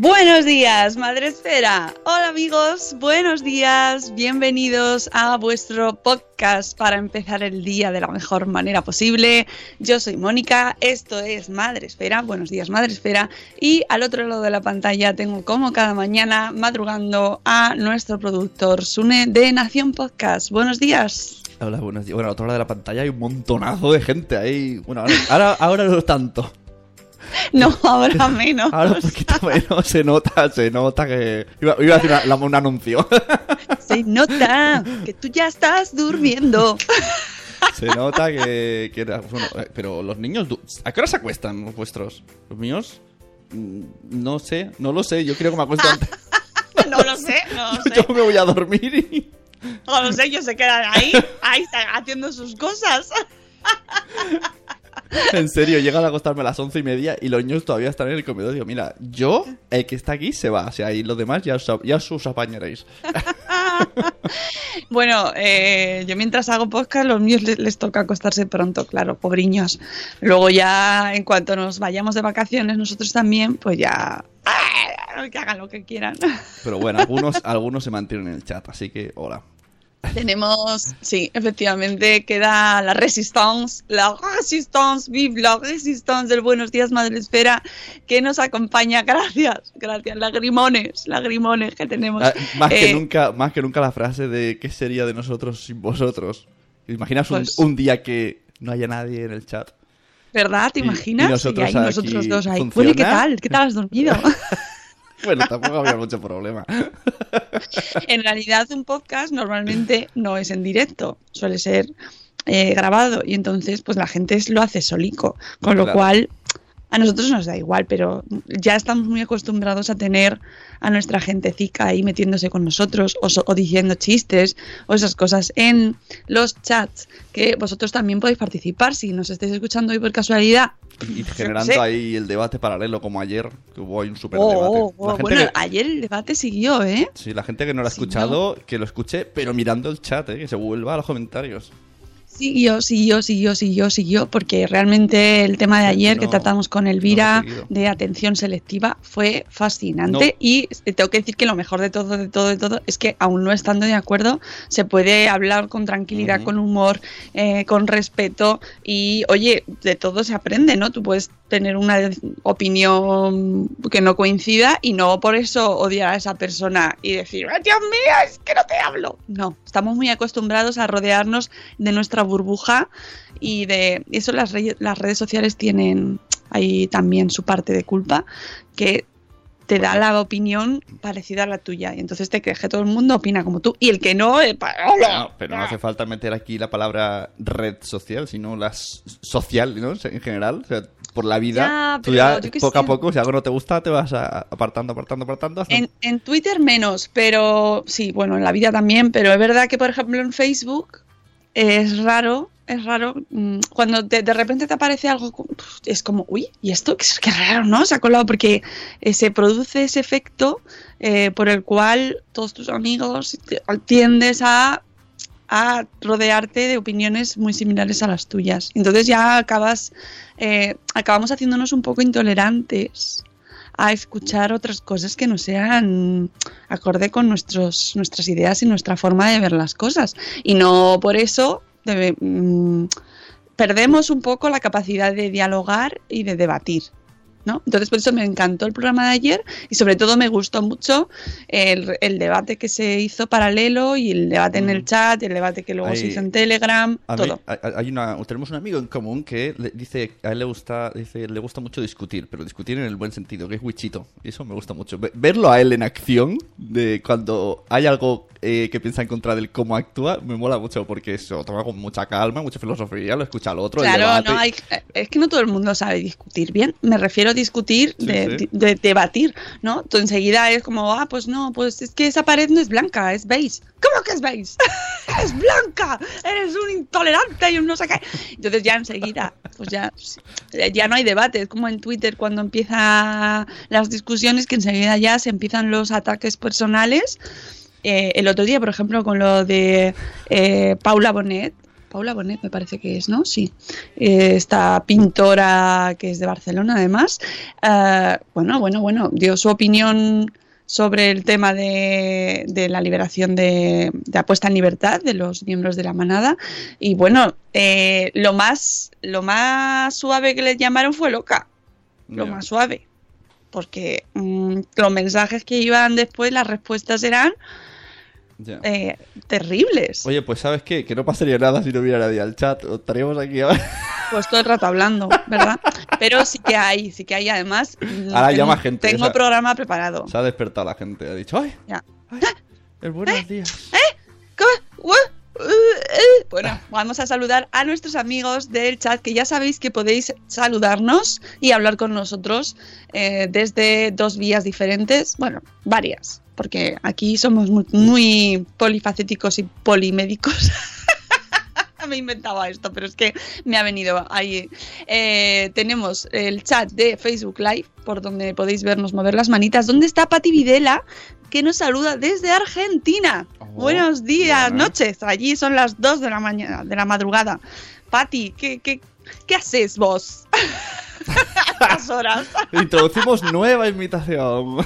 Buenos días, Madre Esfera. Hola amigos, buenos días, bienvenidos a vuestro podcast para empezar el día de la mejor manera posible. Yo soy Mónica, esto es Madre Esfera, buenos días Madre Esfera, y al otro lado de la pantalla tengo como cada mañana madrugando a nuestro productor Sune de Nación Podcast. Buenos días. Hola, buenos días. Bueno, al otro lado de la pantalla hay un montonazo de gente ahí. Bueno, ahora, ahora, ahora no tanto. No, ahora menos. Ahora un poquito menos se nota, se nota que... Iba, iba a decir una- un anuncio. Se nota que tú ya estás durmiendo. se nota que... que era- bueno, eh, pero los niños... ¿A qué hora se acuestan los vuestros? ¿Los míos? Mm, No sé, no lo sé. Yo creo que me acuesto antes. No lo sé, no lo sé. Yo me voy a dormir y... No lo sé, ellos se quedan ahí, ahí están haciendo sus cosas. En serio, llegan a acostarme a las once y media y los niños todavía están en el comedor. Digo, mira, yo, el que está aquí, se va. O sea, y los demás ya os, ya os apañaréis. Bueno, eh, yo mientras hago podcast, los míos les, les toca acostarse pronto, claro, pobriños. Luego ya, en cuanto nos vayamos de vacaciones, nosotros también, pues ya... ¡ah! Que hagan lo que quieran. Pero bueno, algunos, algunos se mantienen en el chat, así que hola. Tenemos, sí, efectivamente, queda la Resistance, la Resistance, vive la Resistance del Buenos Días Madre Esfera, que nos acompaña. Gracias, gracias, lagrimones, lagrimones que tenemos. Ah, más, que Eh, nunca, más que nunca la frase de ¿qué sería de nosotros sin vosotros? Imaginas un, Pues- un día que no haya nadie en el chat. ¿Verdad? ¿Te imaginas? y nosotros ahí aquí nosotros dos ahí. funciona. Oye, ¿qué tal? ¿Qué tal has dormido? Bueno, tampoco había mucho problema. en realidad, un podcast normalmente no es en directo, suele ser eh, grabado y entonces, pues la gente lo hace solico, con lo cual a nosotros nos da igual, pero ya estamos muy acostumbrados a tener a nuestra gentecica ahí metiéndose con nosotros o, so- o diciendo chistes o esas cosas en los chats que vosotros también podéis participar si nos estáis escuchando hoy por casualidad. Y generando ahí el debate paralelo como ayer, que hubo ahí un super Oh, debate. oh, oh, La gente bueno, que- ayer el debate siguió, ¿eh? Sí, la gente que no lo ha Sí, escuchado, que lo escuche, pero mirando el chat, ¿eh? que se vuelva a los comentarios. Siguió, siguió, siguió, siguió, siguió, porque realmente el tema de ayer que No, tratamos con no Elvira seguido. de atención selectiva fue fascinante No. y tengo que decir que lo mejor de todo, de todo, de todo es que aún no estando de acuerdo se puede hablar con tranquilidad, Ujú. con humor, eh, con respeto y oye, de todo se aprende, ¿no? Tú puedes tener una opinión que no coincida y no por eso odiar a esa persona y decir, "Ay, Dios mío, es que no te hablo. No, estamos muy acostumbrados a rodearnos de nuestra burbuja y de eso las, re- las redes sociales tienen ahí también su parte de culpa, que te da la opinión parecida a la tuya y entonces te crees que todo el mundo opina como tú y el que no, eh, No, pero no hace falta meter aquí la palabra red social, sino la s- social, ¿no? En general, o sea, por la vida. Ya, tú poco a poco, si algo no te gusta, te vas apartando, apartando, apartando. hasta- En, en Twitter menos, pero sí, bueno, en la vida también, pero es verdad que, por ejemplo, en Facebook es raro, es raro, mm, cuando te- de repente te aparece algo, es como, uy, ¿y esto? Qué, raro, ¿no? Se ha colado porque eh, se produce ese efecto eh, por el cual todos tus amigos tiendes a a rodearte de opiniones muy similares a las tuyas. Entonces ya acabas, eh, acabamos haciéndonos un poco intolerantes a escuchar otras cosas que no sean acorde con nuestros, nuestras ideas y nuestra forma de ver las cosas. Y no por eso debe- mm, perdemos un poco la capacidad de dialogar y de debatir. ¿No? Entonces, por eso me encantó el programa de ayer y sobre todo me gustó mucho el, el debate que se hizo paralelo y el debate en el chat, y el debate que luego Hay- se hizo en Telegram, Mm. Mí- todo. hay- una, tenemos un amigo en común que le- dice a él le gusta, dice, le gusta mucho discutir, pero discutir en el buen sentido, que es Wichito. Y eso me gusta mucho. Ve- Verlo a él en acción, de cuando hay algo eh, que piensa en contra del cómo actúa, me mola mucho porque se lo toma con mucha calma, mucha filosofía, lo escucha al otro. Claro, no hay, es que no todo el mundo sabe discutir bien. Me refiero a discutir, Sí, de, sí. de- debatir, ¿no? Tú enseguida es como, ah, pues no, pues es que esa pared no es blanca, es beige. ¿Cómo que es beige? ¡Es blanca! Eres un intolerante y un no sé qué. Entonces ya enseguida, pues ya, ya no hay debate. Es como en Twitter cuando empiezan las discusiones que enseguida ya se empiezan los ataques personales. Eh, el otro día, por ejemplo, con lo de eh, Paula Bonet, Paula Bonet me parece que es, ¿no? Sí. Eh, esta pintora que es de Barcelona, además. eh, bueno, bueno, bueno, dio su opinión sobre el tema de, de la liberación de, de apuesta en libertad de los miembros de la manada. Y bueno, eh, lo, más, lo más suave que le llamaron fue loca. Lo más suave. Porque mm, los mensajes que iban después, las respuestas eran Eh, terribles. Oye, pues ¿sabes qué? Que no pasaría nada si no hubiera nadie al chat. Estaríamos aquí ahora. Pues todo el rato hablando, ¿verdad? Pero sí que hay, sí que hay. Además, mm, Ahora tengo- llama gente, Tengo o sea- programa preparado. Se ha despertado la gente. Ha dicho, ¡ay! Ya. ay, el buenos días. ¿Cómo? Ua- uh, eh. Bueno, vamos a saludar a nuestros amigos del chat, que ya sabéis que podéis saludarnos y hablar con nosotros eh, desde dos vías diferentes, bueno, varias, porque aquí somos muy, muy polifacéticos y polimédicos. me inventaba esto, pero es que me ha venido ahí. Eh, tenemos el chat de Facebook Live, por donde podéis vernos mover las manitas. ¿Dónde está Pati Videla? Que nos saluda desde Argentina. Oh, Buenos días, bueno. noches. Allí son las 2 de la mañana, de la madrugada. Pati, ¿qué, qué, qué haces vos? A estas horas. Introducimos nueva invitación.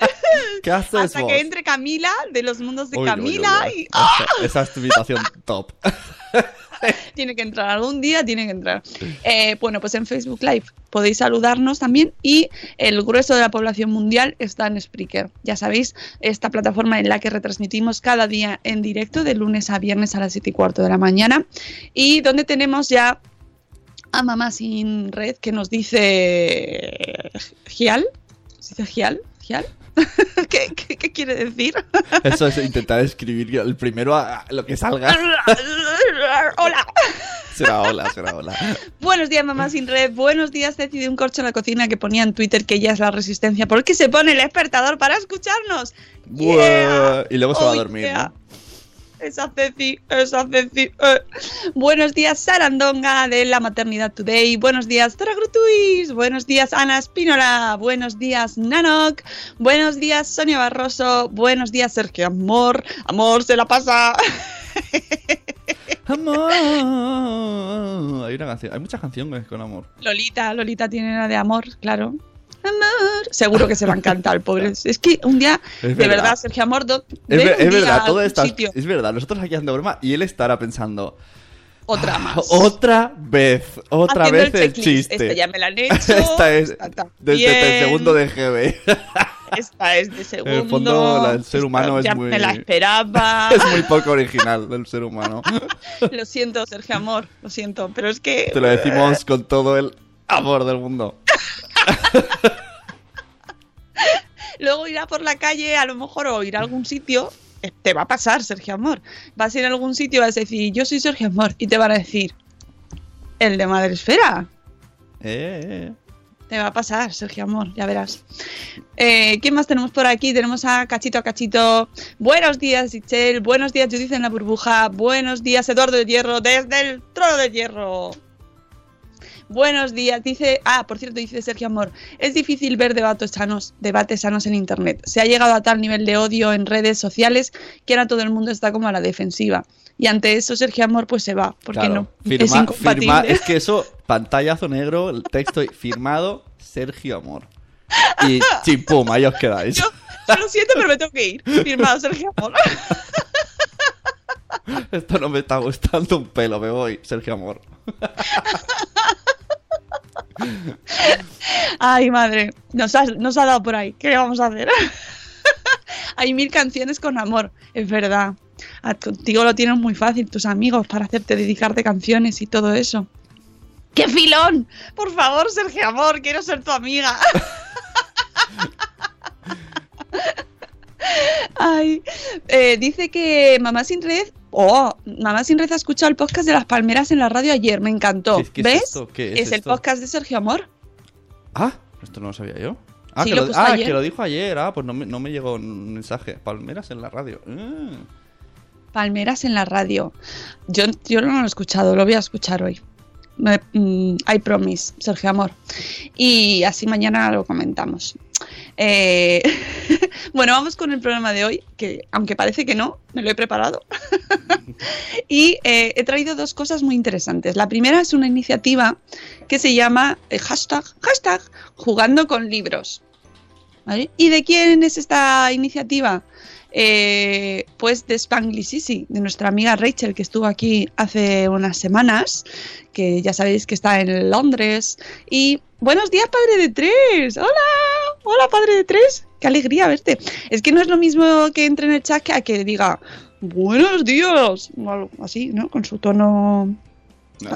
¿Qué haces Hasta vos? que entre Camila, de los mundos de Uy, Camila, uy, uy. y ¡ah! Esa, esa es tu invitación top. tiene que entrar algún día, tiene que entrar. Eh, bueno, pues en Facebook Live podéis saludarnos también y el grueso de la población mundial está en Spreaker. Ya sabéis, esta plataforma en la que retransmitimos cada día en directo de lunes a viernes a las 7 y cuarto de la mañana y donde tenemos ya a Mamá Sin Red que nos dice Gial. ¿Se dice Gial? ¿Gial? ¿Qué, qué, qué quiere decir? Eso es intentar escribir el primero a a lo que salga. Hola. Será hola, será hola. Buenos días, mamá sin red. Buenos días, Ceci de un corcho en la cocina que ponía en Twitter que ella es la resistencia. ¿Por qué se pone el despertador para escucharnos? Buah. Y luego se va a dormir, yeah. ¿no? Esa Ceci, esa Ceci. eh. Buenos días, Sarandonga de la Maternidad Today. Buenos días, Tora Grutuis. Buenos días, Ana Espínola. Buenos días, Nanok. Buenos días, Sonia Barroso. Buenos días, Sergio Amor. Amor, se la pasa. Amor. Hay una canción, hay muchas canciones con amor. Lolita, Lolita tiene una de amor, claro. Amor. Seguro que se va a encantar, pobre. Es que un día, de verdad. verdad, Sergio Amor, do- Es, ver- un es verdad, todo esto es verdad. Nosotros aquí haciendo broma y él estará pensando Otra más. otra vez, otra Haciendo vez el, checklist. chiste. Esta ya me la han hecho. Esta es esta desde, el segundo de GB. Esta es de segundo. En el fondo, la- el ser esta humano es ya muy- me la esperaba. es muy poco original del ser humano. Lo siento, Sergio Amor, lo siento, pero es que. Te lo decimos con todo el amor del mundo. Luego irá por la calle, a lo mejor, o irá a algún sitio. eh, Te va a pasar, Sergio Amor. Vas a ir a algún sitio y vas a decir, yo soy Sergio Amor. Y te van a decir, el de Madre Esfera. Eh, eh. Te va a pasar, Sergio Amor, ya verás. Eh, ¿Quién más tenemos por aquí? Tenemos a Cachito a Cachito. Buenos días, Ichel. Buenos días, Judith en la burbuja. Buenos días, Eduardo de Hierro, desde el trono de hierro. Buenos días, dice. Ah, por cierto, dice Sergio Amor. Es difícil ver debates sanos, debates sanos en internet. Se ha llegado a tal nivel de odio en redes sociales que ahora todo el mundo está como a la defensiva. Y ante eso, Sergio Amor, pues se va. ¿Por qué Claro. no? es Firma- incompatible. firma- es que eso, pantallazo negro, el texto firmado Sergio Amor. Y chimpum, ahí os quedáis. Yo, yo lo siento, pero me tengo que ir. Firmado Sergio Amor. Esto no me está gustando un pelo, me voy, Sergio Amor. Ay, madre, nos ha, nos ha dado por ahí. ¿Qué vamos a hacer? Hay mil canciones con amor, es verdad. A- contigo lo tienen muy fácil tus amigos para hacerte dedicarte canciones y todo eso. ¡Qué filón! Por favor, Sergio Amor, quiero ser tu amiga. Ay, eh, dice que Mamá Sin Red, oh, Mamá Sin Red ha escuchado el podcast de las palmeras en la radio ayer, me encantó. ¿Qué- qué es ¿Ves? es el podcast de Sergio Amor. Ah, esto no lo sabía yo. Ah, Sí, que, lo lo, puso ah, que lo dijo ayer. Ah, pues no me, no me llegó un mensaje. Palmeras en la radio. Ah. Palmeras en la radio. Yo, yo no lo he escuchado, lo voy a escuchar hoy. Mm, I promise, Sergio Amor. Y así mañana lo comentamos. Eh, bueno, vamos con el programa de hoy, que aunque parece que no, me lo he preparado. y eh, he traído dos cosas muy interesantes. La primera es una iniciativa que se llama eh, hashtag, hashtag jugando con libros. ¿Y de quién es esta iniciativa? Pues de Spanglish de nuestra amiga Rachel, que estuvo aquí hace unas semanas, que ya sabéis que está en Londres. Y buenos días, padre de tres. Hola, hola, padre de tres. Qué alegría verte. Es que no es lo mismo que entre en el chat que a que diga buenos días, o algo así, ¿no? Con su tono.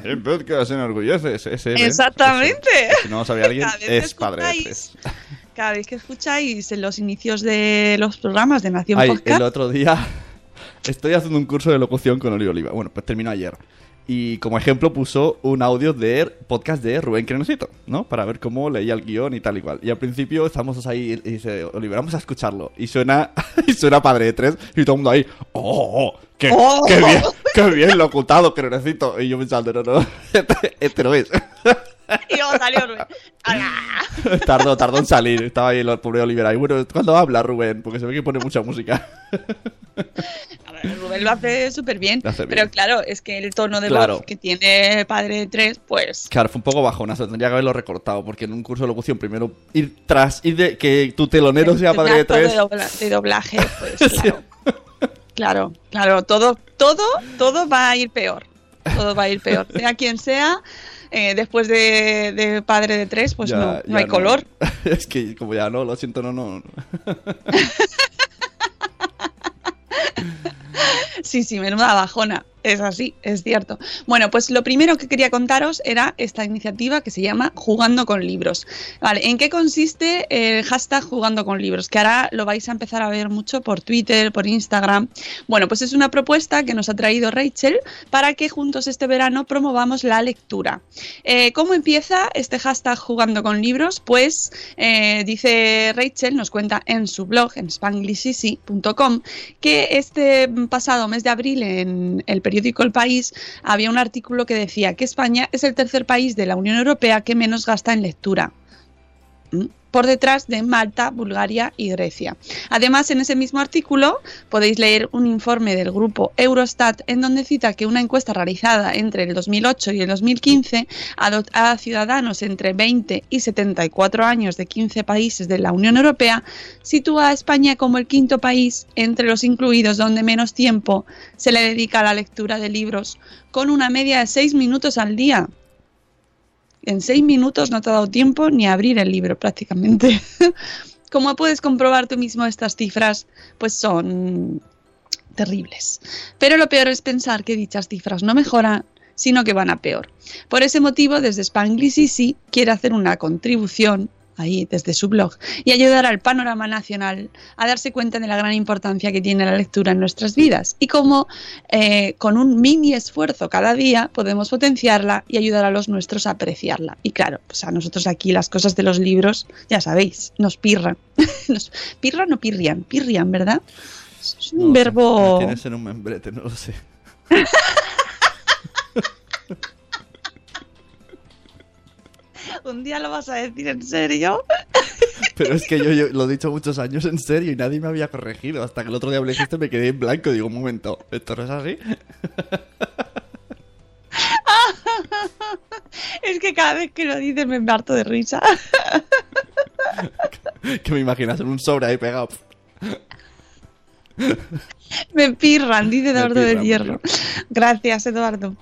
El podcast se enorgullece. es- es él, ¿eh? Exactamente. Si no lo sabía alguien, es padre de tres. Cada vez que escucháis en los inicios de los programas de Nación Ay, Podcast. el otro día estoy haciendo un curso de locución con Oli Oliva. Bueno, pues terminó ayer. Y como ejemplo puso un audio de podcast de Rubén Crenosito, ¿no? Para ver cómo leía el guion y tal y cual. Y al principio estamos ahí y dice, Oliver, vamos a escucharlo. Y suena, y suena padre de tres y todo el mundo ahí, ¡oh! oh, ¡Qué, ¡Oh! qué bien! ¡Qué bien locutado, Crenosito! Y yo pensando, no, no, este, este no es. Y luego salió Rubén. Tardó, tardó en salir. Estaba ahí el pobre Oliver ahí. Bueno, ¿cuándo habla Rubén? Porque se ve que pone mucha música. Rubén lo hace súper bien, pero claro, es que el tono de Claro. voz que tiene Padre de Tres, pues... Claro, fue un poco bajonazo, tendría que haberlo recortado, porque en un curso de locución primero ir tras, ir de que tu telonero sea padre de tres. dobla- de doblaje, pues claro. Claro, claro, todo, todo, todo va a ir peor. Todo va a ir peor. Sea quien sea, eh, después de, de Padre de Tres, pues Ya- no, no ya hay color. es que como ya no, lo siento, no, no. Sí, sí, menuda bajona. Es así, es cierto. Bueno, pues lo primero que quería contaros era esta iniciativa que se llama Jugando con Libros. Vale, ¿en qué consiste el hashtag Jugando con Libros? Que ahora lo vais a empezar a ver mucho por Twitter, por Instagram. Bueno, pues es una propuesta que nos ha traído Rachel para que juntos este verano promovamos la lectura. Eh, ¿Cómo empieza este hashtag Jugando con Libros? Pues eh, dice Rachel, nos cuenta en su blog, en spanglishisi.com, que este pasado mes de abril en el periódico El País había un artículo que decía que España es el tercer país de la Unión Europea que menos gasta en lectura. ¿Mm? Por detrás de Malta, Bulgaria y Grecia. Además, en ese mismo artículo podéis leer un informe del grupo Eurostat en donde cita que una encuesta realizada entre el 2008 y el 2015 a, ciudadanos entre 20 y 74 años de 15 países de la Unión Europea sitúa a España como el quinto país entre los incluidos donde menos tiempo se le dedica a la lectura de libros, con una media de 6 minutos al día. En seis minutos no te ha dado tiempo ni a abrir el libro prácticamente. Como puedes comprobar tú mismo estas cifras, pues son terribles. Pero lo peor es pensar que dichas cifras no mejoran, sino que van a peor. Por ese motivo, desde Spanglish Easy quiere hacer una contribución ahí desde su blog y ayudar al panorama nacional a darse cuenta de la gran importancia que tiene la lectura en nuestras vidas y cómo eh, con un mini esfuerzo cada día podemos potenciarla y ayudar a los nuestros a apreciarla. Y claro, pues a nosotros aquí las cosas de los libros, ya sabéis, nos pirran. nos pirran o pirrian, pirrian, ¿verdad? Es un No verbo... me Tienes en un membrete, no lo sé. Un día lo vas a decir en serio. Pero es que yo, yo lo he dicho muchos años en serio y nadie me había corregido. Hasta que el otro día me lo dijiste me quedé en blanco. Digo, un momento, ¿esto no es así? Es que cada vez que lo dices me parto de risa. que me imaginas en un sobre ahí pegado. Me pirran, dice Eduardo pirran, me Hierro. Gracias, Eduardo.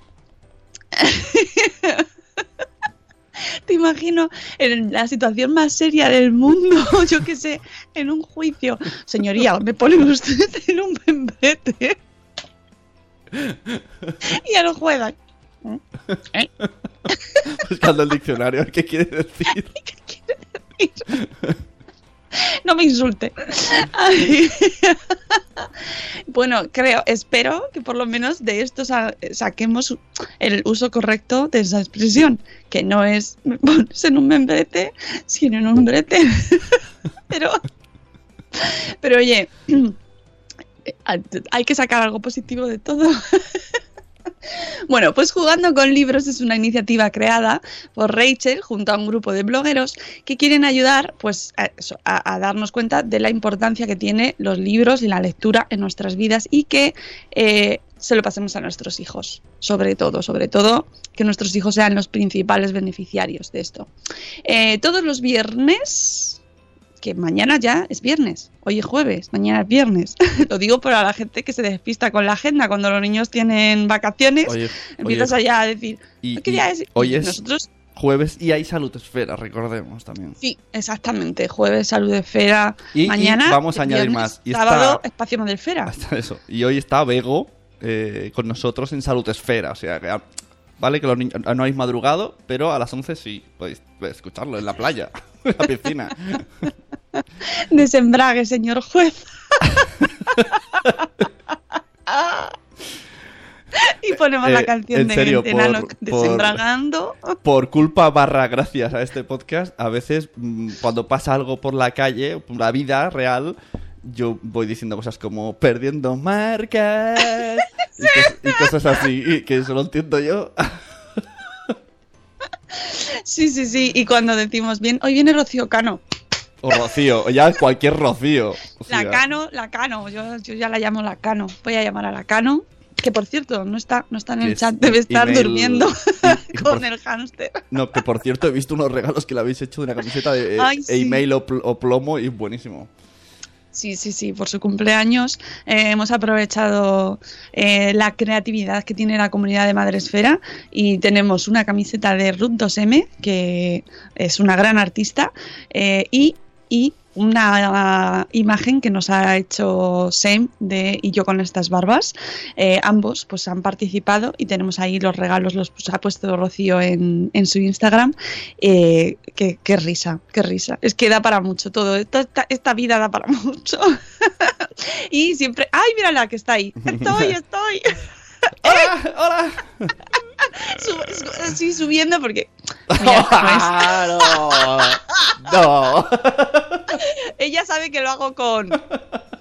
te imagino en la situación más seria del mundo, yo qué sé, en un juicio. Señoría, me pone usted en un membrete. Y ya no juegan. ¿Eh? Buscando el diccionario, ¿qué quiere decir? ¿Qué quiere decir? No me insulte. Bueno, creo, espero que por lo menos de esto sa- saquemos el uso correcto de esa expresión, que no es me pones en un membrete, sino en un brete. Pero, pero oye, hay que sacar algo positivo de todo. Bueno, pues Jugando con Libros es una iniciativa creada por Rachel junto a un grupo de blogueros que quieren ayudar pues, a, darnos cuenta de la importancia que tiene los libros y la lectura en nuestras vidas y que eh, se lo pasemos a nuestros hijos, sobre todo, sobre todo que nuestros hijos sean los principales beneficiarios de esto. Eh, todos los viernes, que mañana ya es viernes, hoy es jueves, mañana es viernes. Lo digo para la gente que se despista con la agenda cuando los niños tienen vacaciones. Oye, empiezas oye, allá a decir, y- ¿qué y día es? hoy es- Nosotros, Jueves y hay salud esfera, recordemos también. sí, exactamente. Jueves, salud esfera. Y- y mañana. vamos a añadir viernes, más, y sábado, está- espacio Madresfera. Hasta eso. Y hoy está Bego eh, con nosotros en Salud Esfera. O sea, que, ah, vale que los niños no habéis madrugado, pero a las 11 sí podéis escucharlo en la playa, en la piscina. Desembrague, señor juez. y ponemos Eh, la canción en de, serio, de Nano por- por- desembragando. Por culpa barra gracias a este podcast, a veces mm, cuando pasa algo por la calle, por la vida real, yo voy diciendo cosas como perdiendo marcas y, cos- y cosas así, y que eso lo entiendo yo. Sí, sí, sí. Y cuando decimos bien, hoy viene Rocío Cano. O Rocío, ya cualquier Rocío. O sea, La Cano, la Cano. Yo, yo ya la llamo la Cano. Voy a llamar a la Cano. Que por cierto, no está, no está en el es chat, debe estar email- durmiendo y- y con por- el hámster. No, que por cierto he visto unos regalos que le habéis hecho de una camiseta de eh, Ay, sí. email o, pl- o plomo y buenísimo. Sí, sí, sí, por su cumpleaños eh, hemos aprovechado eh, la creatividad que tiene la comunidad de Madresfera y tenemos una camiseta de Ruth 2M, que es una gran artista, eh, y, y una imagen que nos ha hecho Sam de Y yo con estas barbas. Eh, ambos pues han participado y tenemos ahí los regalos, los ha puesto Rocío en, en su Instagram. Eh, qué, qué risa, qué risa. Es que da para mucho todo. Esta, esta, esta vida da para mucho. y siempre, ¡ay, mírala que está ahí! Estoy, estoy. ¡Hola! ¡Hola! Sub- así subiendo porque mira, no, no. ella sabe que lo hago con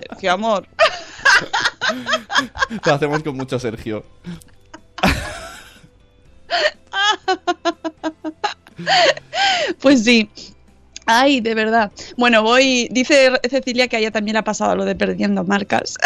Sergio Amor. Lo hacemos con mucho Sergio. Pues sí. Ay, de verdad. Bueno, voy. Dice Cecilia que a ella también le ha pasado lo de perdiendo marcas.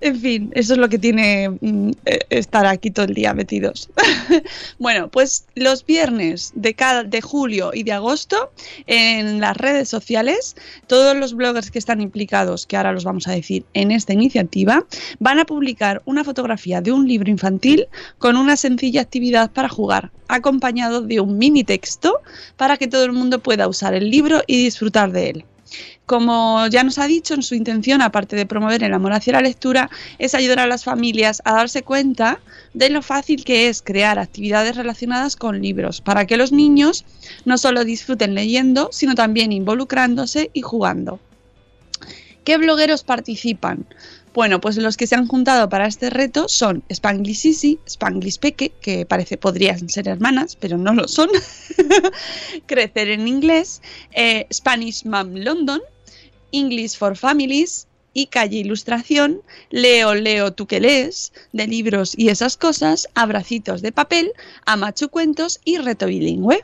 En fin, eso es lo que tiene mm, eh, estar aquí todo el día metidos. bueno, pues los viernes de julio y de agosto en las redes sociales, todos los bloggers que están implicados, que ahora los vamos a decir en esta iniciativa, van a publicar una fotografía de un libro infantil con una sencilla actividad para jugar, acompañado de un mini texto para que todo el mundo pueda usar el libro y disfrutar de él. Como ya nos ha dicho, en su intención, aparte de promover el amor hacia la lectura, es ayudar a las familias a darse cuenta de lo fácil que es crear actividades relacionadas con libros, para que los niños no solo disfruten leyendo, sino también involucrándose y jugando. ¿Qué blogueros participan? Bueno, pues los que se han juntado para este reto son Spanglish Sisi, Spanglish Peque, que parece podrían ser hermanas, pero no lo son. Crecer en inglés, eh, Spanish Mom London, English for Families y Calle Ilustración, Leo, Leo, tú que lees, de libros y esas cosas, Abracitos de papel, Amachu Cuentos y Reto Bilingüe.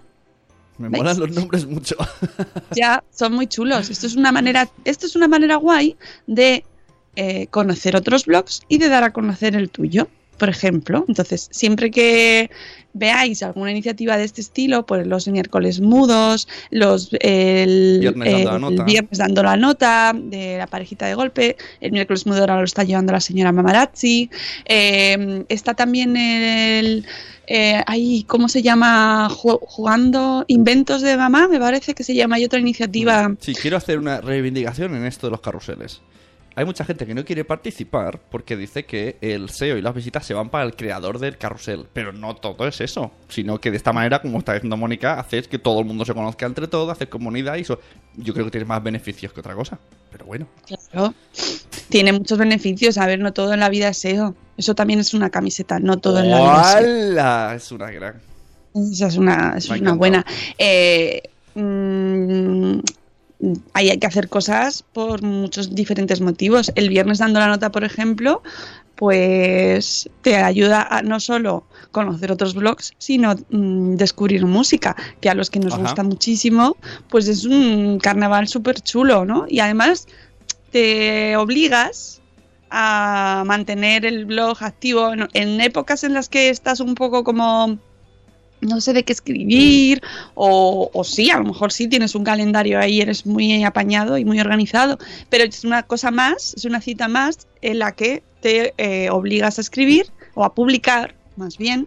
Me ¿Veis? molan los nombres mucho. Ya, son muy chulos. Esto es una manera, esto es una manera guay de eh, conocer otros blogs y de dar a conocer el tuyo. por ejemplo. Entonces, siempre que veáis alguna iniciativa de este estilo, pues los miércoles mudos, los el Viernes dando la nota. viernes dando la nota de la parejita de golpe, el miércoles mudo ahora lo está llevando la señora Mamarazzi, eh, está también el eh, ahí, ¿cómo se llama? Ju- Jugando Inventos de Mamá, me parece que se llama, hay otra iniciativa. Sí, quiero hacer una reivindicación en esto de los carruseles. Hay mucha gente que no quiere participar porque dice que el SEO y las visitas se van para el creador del carrusel. Pero no todo es eso. Sino que de esta manera, como está diciendo Mónica, haces que todo el mundo se conozca entre todos, hacer comunidad y eso. Yo creo que tiene más beneficios que otra cosa. Pero bueno. Claro. Tiene muchos beneficios. A ver, no todo en la vida es SEO. Eso también es una camiseta, no todo en la vida es SEO. ¡Hala! Es una gran. Esa es una, es una buena. Eh, mm, ahí hay que hacer cosas por muchos diferentes motivos. El viernes dando la nota, por ejemplo, pues te ayuda a no solo conocer otros blogs, sino mm, descubrir música, que a los que nos Ajá. gusta muchísimo, pues es un carnaval súper chulo, ¿no? Y además te obligas a mantener el blog activo en, en épocas en las que estás un poco como no sé de qué escribir o, o sí, a lo mejor sí tienes un calendario ahí, eres muy apañado y muy organizado, pero es una cosa más, es una cita más en la que te eh, obligas a escribir o a publicar, más bien,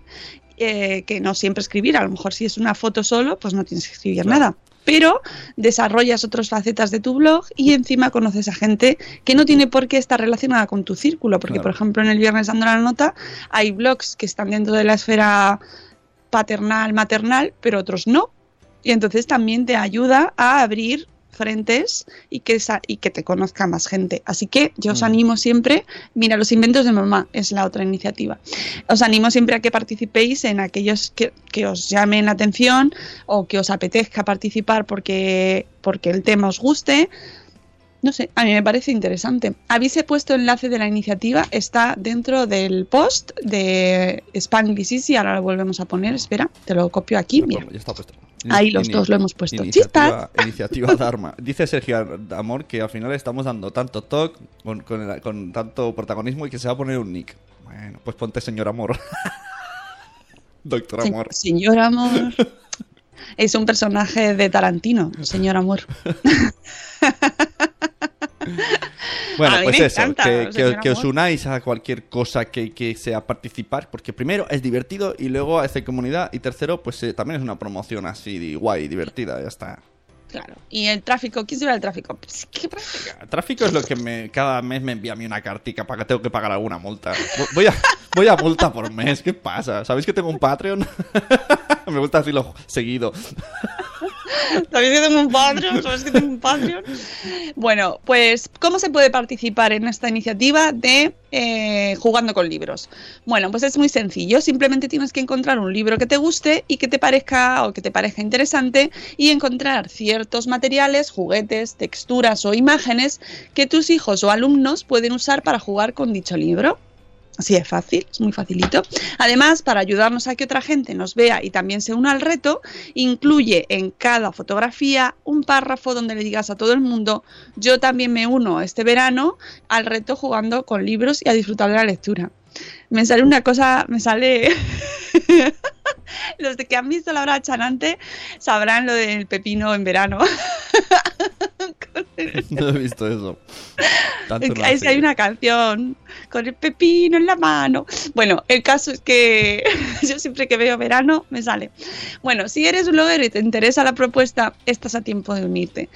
eh, que no siempre escribir, a lo mejor si es una foto solo, pues no tienes que escribir Claro. nada. Pero desarrollas otras facetas de tu blog y encima conoces a gente que no tiene por qué estar relacionada con tu círculo, porque Claro. por ejemplo en el viernes dando la nota hay blogs que están dentro de la esfera paternal, maternal, pero otros no. Y entonces también te ayuda a abrir frentes y que, esa- y que te conozca más gente. Así que yo os Mm. animo siempre, mira, los inventos de mamá es la otra iniciativa. Os animo siempre a que participéis en aquellos que, que os llamen la atención o que os apetezca participar porque, porque el tema os guste. No sé, a mí me parece interesante. Habéis puesto el enlace de la iniciativa, está dentro del post de Spanglish Easy, ahora lo volvemos a poner, espera, te lo copio aquí, mira. Ya está puesto. Ahí los dos lo hemos puesto. Iniciativa, iniciativa Dharma. Dice Sergio Amor que al final estamos dando tanto talk con, con el- con tanto protagonismo y que se va a poner un nick. Bueno, pues ponte señor Amor. Doctor Se- Amor. señor Amor. Es un personaje de Tarantino, señor Amor. Bueno, pues eso, encanta, que, que- que os unáis a cualquier cosa que, que sea participar, porque primero es divertido y luego hace comunidad y tercero, pues eh, también es una promoción así de guay, divertida, ya está. Claro. ¿Y el tráfico? ¿Quién se va el tráfico? Pues, ¿qué? El tráfico es lo que me, cada mes me envía a mí una cartica para que tengo que pagar alguna multa. Voy a, voy a multa por mes, ¿qué pasa? ¿Sabéis que tengo un Patreon? me gusta decirlo seguido. ¿Sabéis que tengo un Patreon? ¿Sabes que tengo un Patreon? Bueno, pues, ¿cómo se puede participar en esta iniciativa de eh, jugando con libros? Bueno, pues es muy sencillo. Simplemente tienes que encontrar un libro que te guste y que te parezca o que te parezca interesante y encontrar ciertos materiales, juguetes, texturas o imágenes que tus hijos o alumnos pueden usar para jugar con dicho libro. Así es fácil, es muy facilito. Además, para ayudarnos a que otra gente nos vea y también se una al reto, incluye en cada fotografía un párrafo donde le digas a todo el mundo, yo también me uno este verano al reto jugando con libros y a disfrutar de la lectura. Me sale una cosa, me sale... Los de que han visto la hora chanante sabrán lo del pepino en verano. No he visto eso. Es que hay una canción con el pepino en la mano. Bueno, el caso es que yo siempre que veo verano me sale. Bueno, si eres un bloguero y te interesa la propuesta, estás a tiempo de unirte.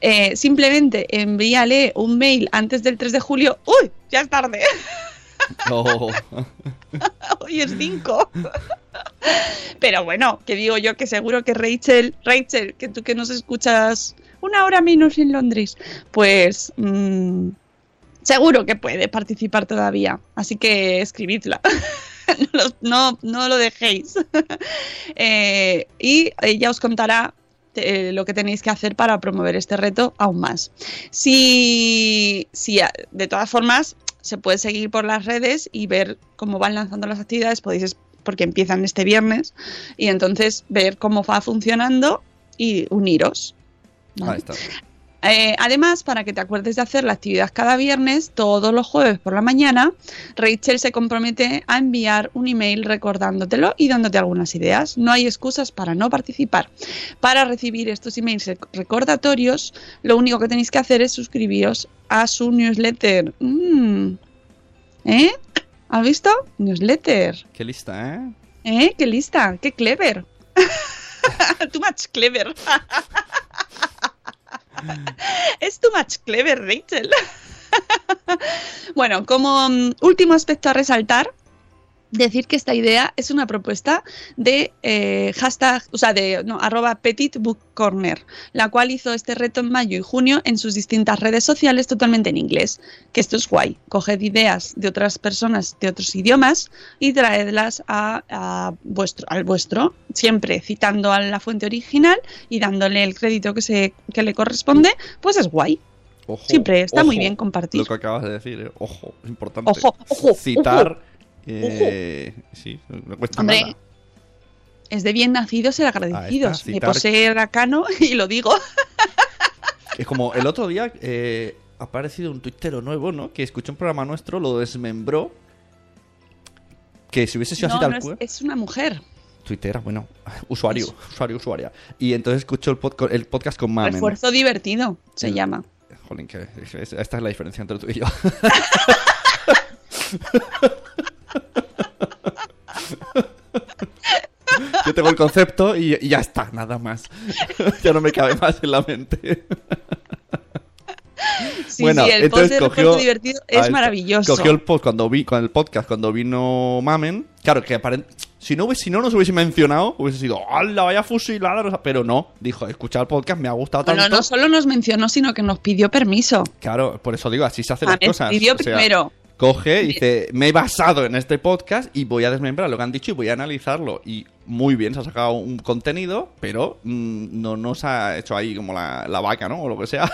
Eh, simplemente envíale un mail antes del 3 de julio. ¡Uy! Ya es tarde. Oh. Hoy es 5. Pero bueno, que digo yo que seguro que Rachel, Rachel, que tú que nos escuchas una hora menos en Londres, pues mm, seguro que puede participar todavía. Así que escribidla. no, no, lo dejéis. Eh, y ella os contará eh, lo que tenéis que hacer para promover este reto aún más. Si, si a- de todas formas se puede seguir por las redes y ver cómo van lanzando las actividades, podéis porque empiezan este viernes y entonces ver cómo va funcionando y uniros. Ahí está. Eh, además, para que te acuerdes de hacer la actividad cada viernes, todos los jueves por la mañana, Rachel se compromete a enviar un email recordándotelo y dándote algunas ideas. No hay excusas para no participar. Para recibir estos emails rec- recordatorios, lo único que tenéis que hacer es suscribiros a su newsletter. Mm. ¿Eh? ¿Has visto? Newsletter. Qué lista, ¿eh? ¿Eh? ¡Qué lista! ¡Qué clever! too much clever. es too much clever, Rachel. bueno, como mm, último aspecto a resaltar, decir que esta idea es una propuesta de eh, hashtag, o sea, de no, arroba Petit Book Corner, la cual hizo este reto en mayo y junio en sus distintas redes sociales totalmente en inglés. Que esto es guay. Coged ideas de otras personas de otros idiomas y traedlas a, a vuestro, al vuestro, siempre citando a la fuente original y dándole el crédito que, se, que le corresponde, pues es guay. Ojo, Siempre está muy bien compartir. Lo que acabas de decir, ¿eh? ojo, importante. Ojo, ojo, Citar. Eh, Sí, no cuesta Hombre, nada. Es de bien nacidos ser agradecidos. Me citar. posee Racano y lo digo. Es como el otro día eh, ha aparecido un tuitero nuevo, ¿no? Que escuchó un programa nuestro, lo desmembró. Que si hubiese sido así tal no es, cual. es una mujer. Tuitera, bueno, usuario, usuario, usuaria. Y entonces escuchó el, el podcast con Mamen. Refuerzo divertido se El- llama. Jolín, que es- es- esta es la diferencia entre tú y yo. Yo tengo el concepto y, y ya está, nada más. ya no me cabe más en la mente. Sí, bueno, sí, el post entonces de cogió. divertido es Ah, maravilloso. Cogió el post cuando vi, con el podcast cuando vino Mamen. Claro, que aparent- si no, si no nos hubiese mencionado, hubiese sido, ¡hala, vaya fusilada! no sé", Pero no, dijo, he escuchado el podcast, me ha gustado tanto. Bueno, no solo nos mencionó, sino que nos pidió permiso. Claro, por eso digo, así se hacen las cosas. pidió O sea, primero. Coge y dice, me he basado en este podcast y voy a desmembrar lo que han dicho y voy a analizarlo. Y muy bien, se ha sacado un contenido, pero mm, no nos ha hecho ahí como la, la vaca, ¿no? O lo que sea.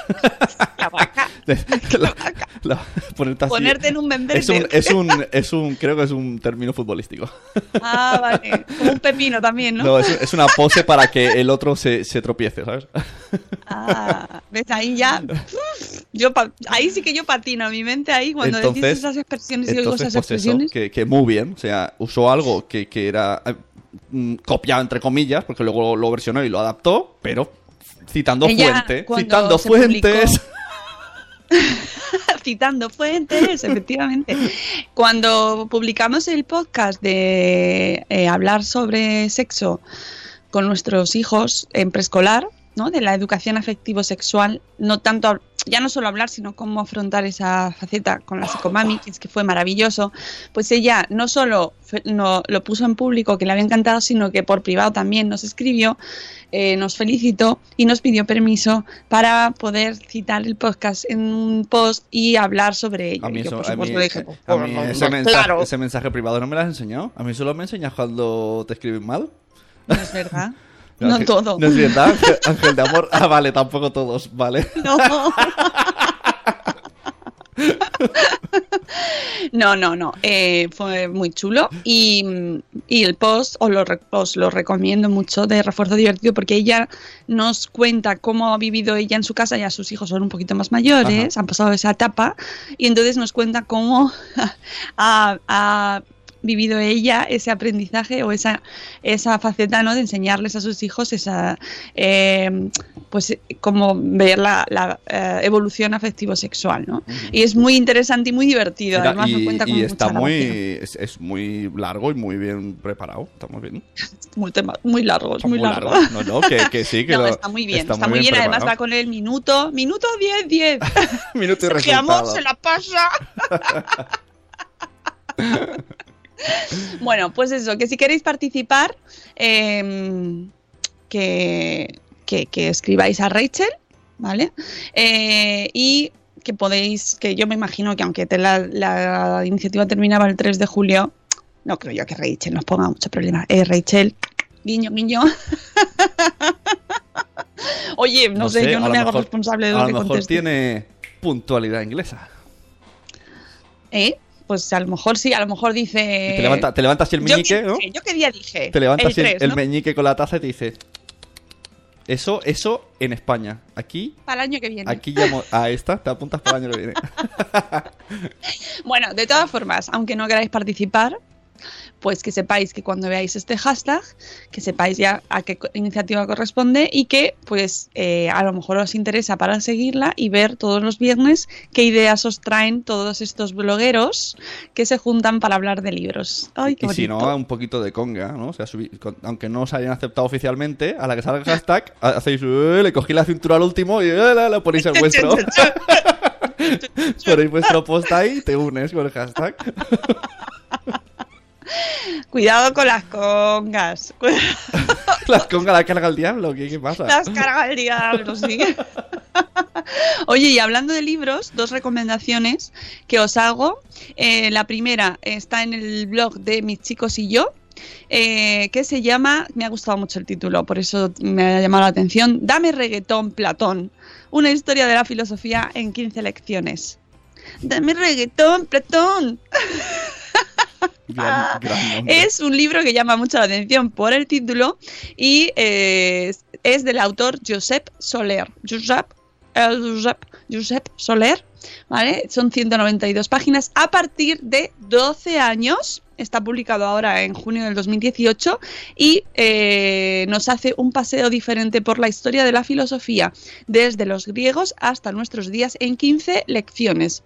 La vaca. La- la- ponerte así. Ponerte en un membrete. Es un, es un, es un, creo que es un término futbolístico. Ah, vale. Como un pepino también, ¿no? No, es, es una pose para que el otro se, se tropiece, ¿sabes? Ah, ves, ahí ya. Yo ahí sí que yo patino mi mente ahí cuando decís Entonces- esas expresiones y oigo esas pues eso, expresiones. que, que muy bien. O sea, usó algo que, que era mm, copiado, entre comillas, porque luego lo versionó y lo adaptó, pero citando Ella, fuente. cuando Citando fuentes. Citando fuentes, efectivamente. Cuando publicamos el podcast de eh, hablar sobre sexo con nuestros hijos en preescolar, ¿no? De la educación afectivo-sexual, no tanto, ya no solo hablar, sino cómo afrontar esa faceta con la psicomami, que es que fue maravilloso. Pues ella no solo no, lo puso en público, que le había encantado, sino que por privado también nos escribió, eh, nos felicitó y nos pidió permiso para poder citar el podcast en un post y hablar sobre ello. A mí, yo, eso- a mí- supuesto, dije, a mí ese, mensaje, claro, ese mensaje privado no me lo has enseñado. A mí solo me enseñas cuando te escriben mal. no es verdad. No Ángel- todo. No es verdad, Ángel- Ángel de amor. Ah, vale, tampoco todos, vale. No. No, no, no. Eh, fue muy chulo y, y el post os lo, os lo recomiendo mucho de refuerzo divertido porque ella nos cuenta cómo ha vivido ella en su casa. Ya sus hijos son un poquito más mayores, Ajá. han pasado esa etapa y entonces nos cuenta cómo ha, ha vivido ella ese aprendizaje o esa, esa faceta ¿no? de enseñarles a sus hijos esa eh, pues cómo ver la, la, eh, evolución afectivo-sexual ¿no? y es muy interesante y muy divertido Mira, además y cuenta con y mucha está muy, gracia. es, es muy largo y muy bien preparado. Está muy bien. muy, tema- muy largo es Está muy, largo, No, no, que, que sí, que No, lo- está muy bien, está, muy bien, además va con el minuto, minuto 10, 10. Minuto y Amor se la pasa. Bueno, pues eso, que si queréis participar, eh, que, que, que escribáis a Rachel, ¿vale? Eh, y que podéis, que yo me imagino que aunque te la, la iniciativa terminaba el 3 de julio, no creo yo que Rachel nos ponga mucho problema. Eh, Rachel, guiño, guiño. Oye, no, sé, yo a no me hago responsable de lo A que lo mejor conteste. tiene puntualidad inglesa. ¿Eh? Pues a lo mejor sí, a lo mejor dice. Te, levanta, te levantas y el meñique, ¿no? dije, ¿Yo qué día dije? Te levantas el y el, 3, el ¿no? meñique con la taza y te dice... Eso, eso en España. Aquí, Para el año que viene. aquí llamo a esta, te apuntas para el año que viene. Bueno, de todas formas, aunque no queráis participar, pues que sepáis que cuando veáis este hashtag, que sepáis ya a qué iniciativa corresponde y que pues eh, a lo mejor os interesa para seguirla y ver todos los viernes qué ideas os traen todos estos blogueros que se juntan para hablar de libros. Ay, qué Y si no, un poquito de conga, ¿no? O sea, con- aunque no os hayan aceptado oficialmente, a la que salga el hashtag, ha- hacéis, "Eh", le cogí la cintura al último y la, la ponéis el vuestro. ponéis vuestro post ahí y te unes con el hashtag. Cuidado con las congas. Las congas la carga el diablo, ¿qué, qué pasa? Las carga el diablo, sí. Oye, y hablando de libros, dos recomendaciones que os hago. Eh, la primera está en el blog de Mis chicos y yo. eh, que se llama, me ha gustado mucho el título, por eso me ha llamado la atención, Dame reggaetón Platón, una historia de la filosofía en 15 lecciones. Dame reggaetón Platón. Es un libro que llama mucho la atención por el título y eh, es- del autor Josep Soler. Josep, Josep, Josep Soler, ¿vale? Son 192 páginas a partir de 12 años. Está publicado ahora en junio del 2018 y eh, nos hace un paseo diferente por la historia de la filosofía, desde los griegos hasta nuestros días en 15 lecciones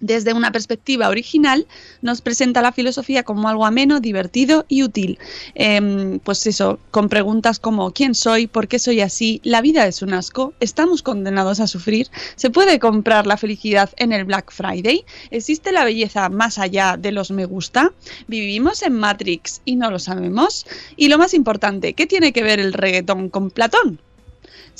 desde una perspectiva original, nos presenta la filosofía como algo ameno, divertido y útil. Em, pues eso, con preguntas como ¿quién soy? ¿Por qué soy así? ¿La vida es un asco? ¿Estamos condenados a sufrir? ¿Se puede comprar la felicidad en el Black Friday? ¿Existe la belleza más allá de los me gusta? ¿Vivimos en Matrix y no lo sabemos? Y lo más importante, ¿qué tiene que ver el reggaetón con Platón?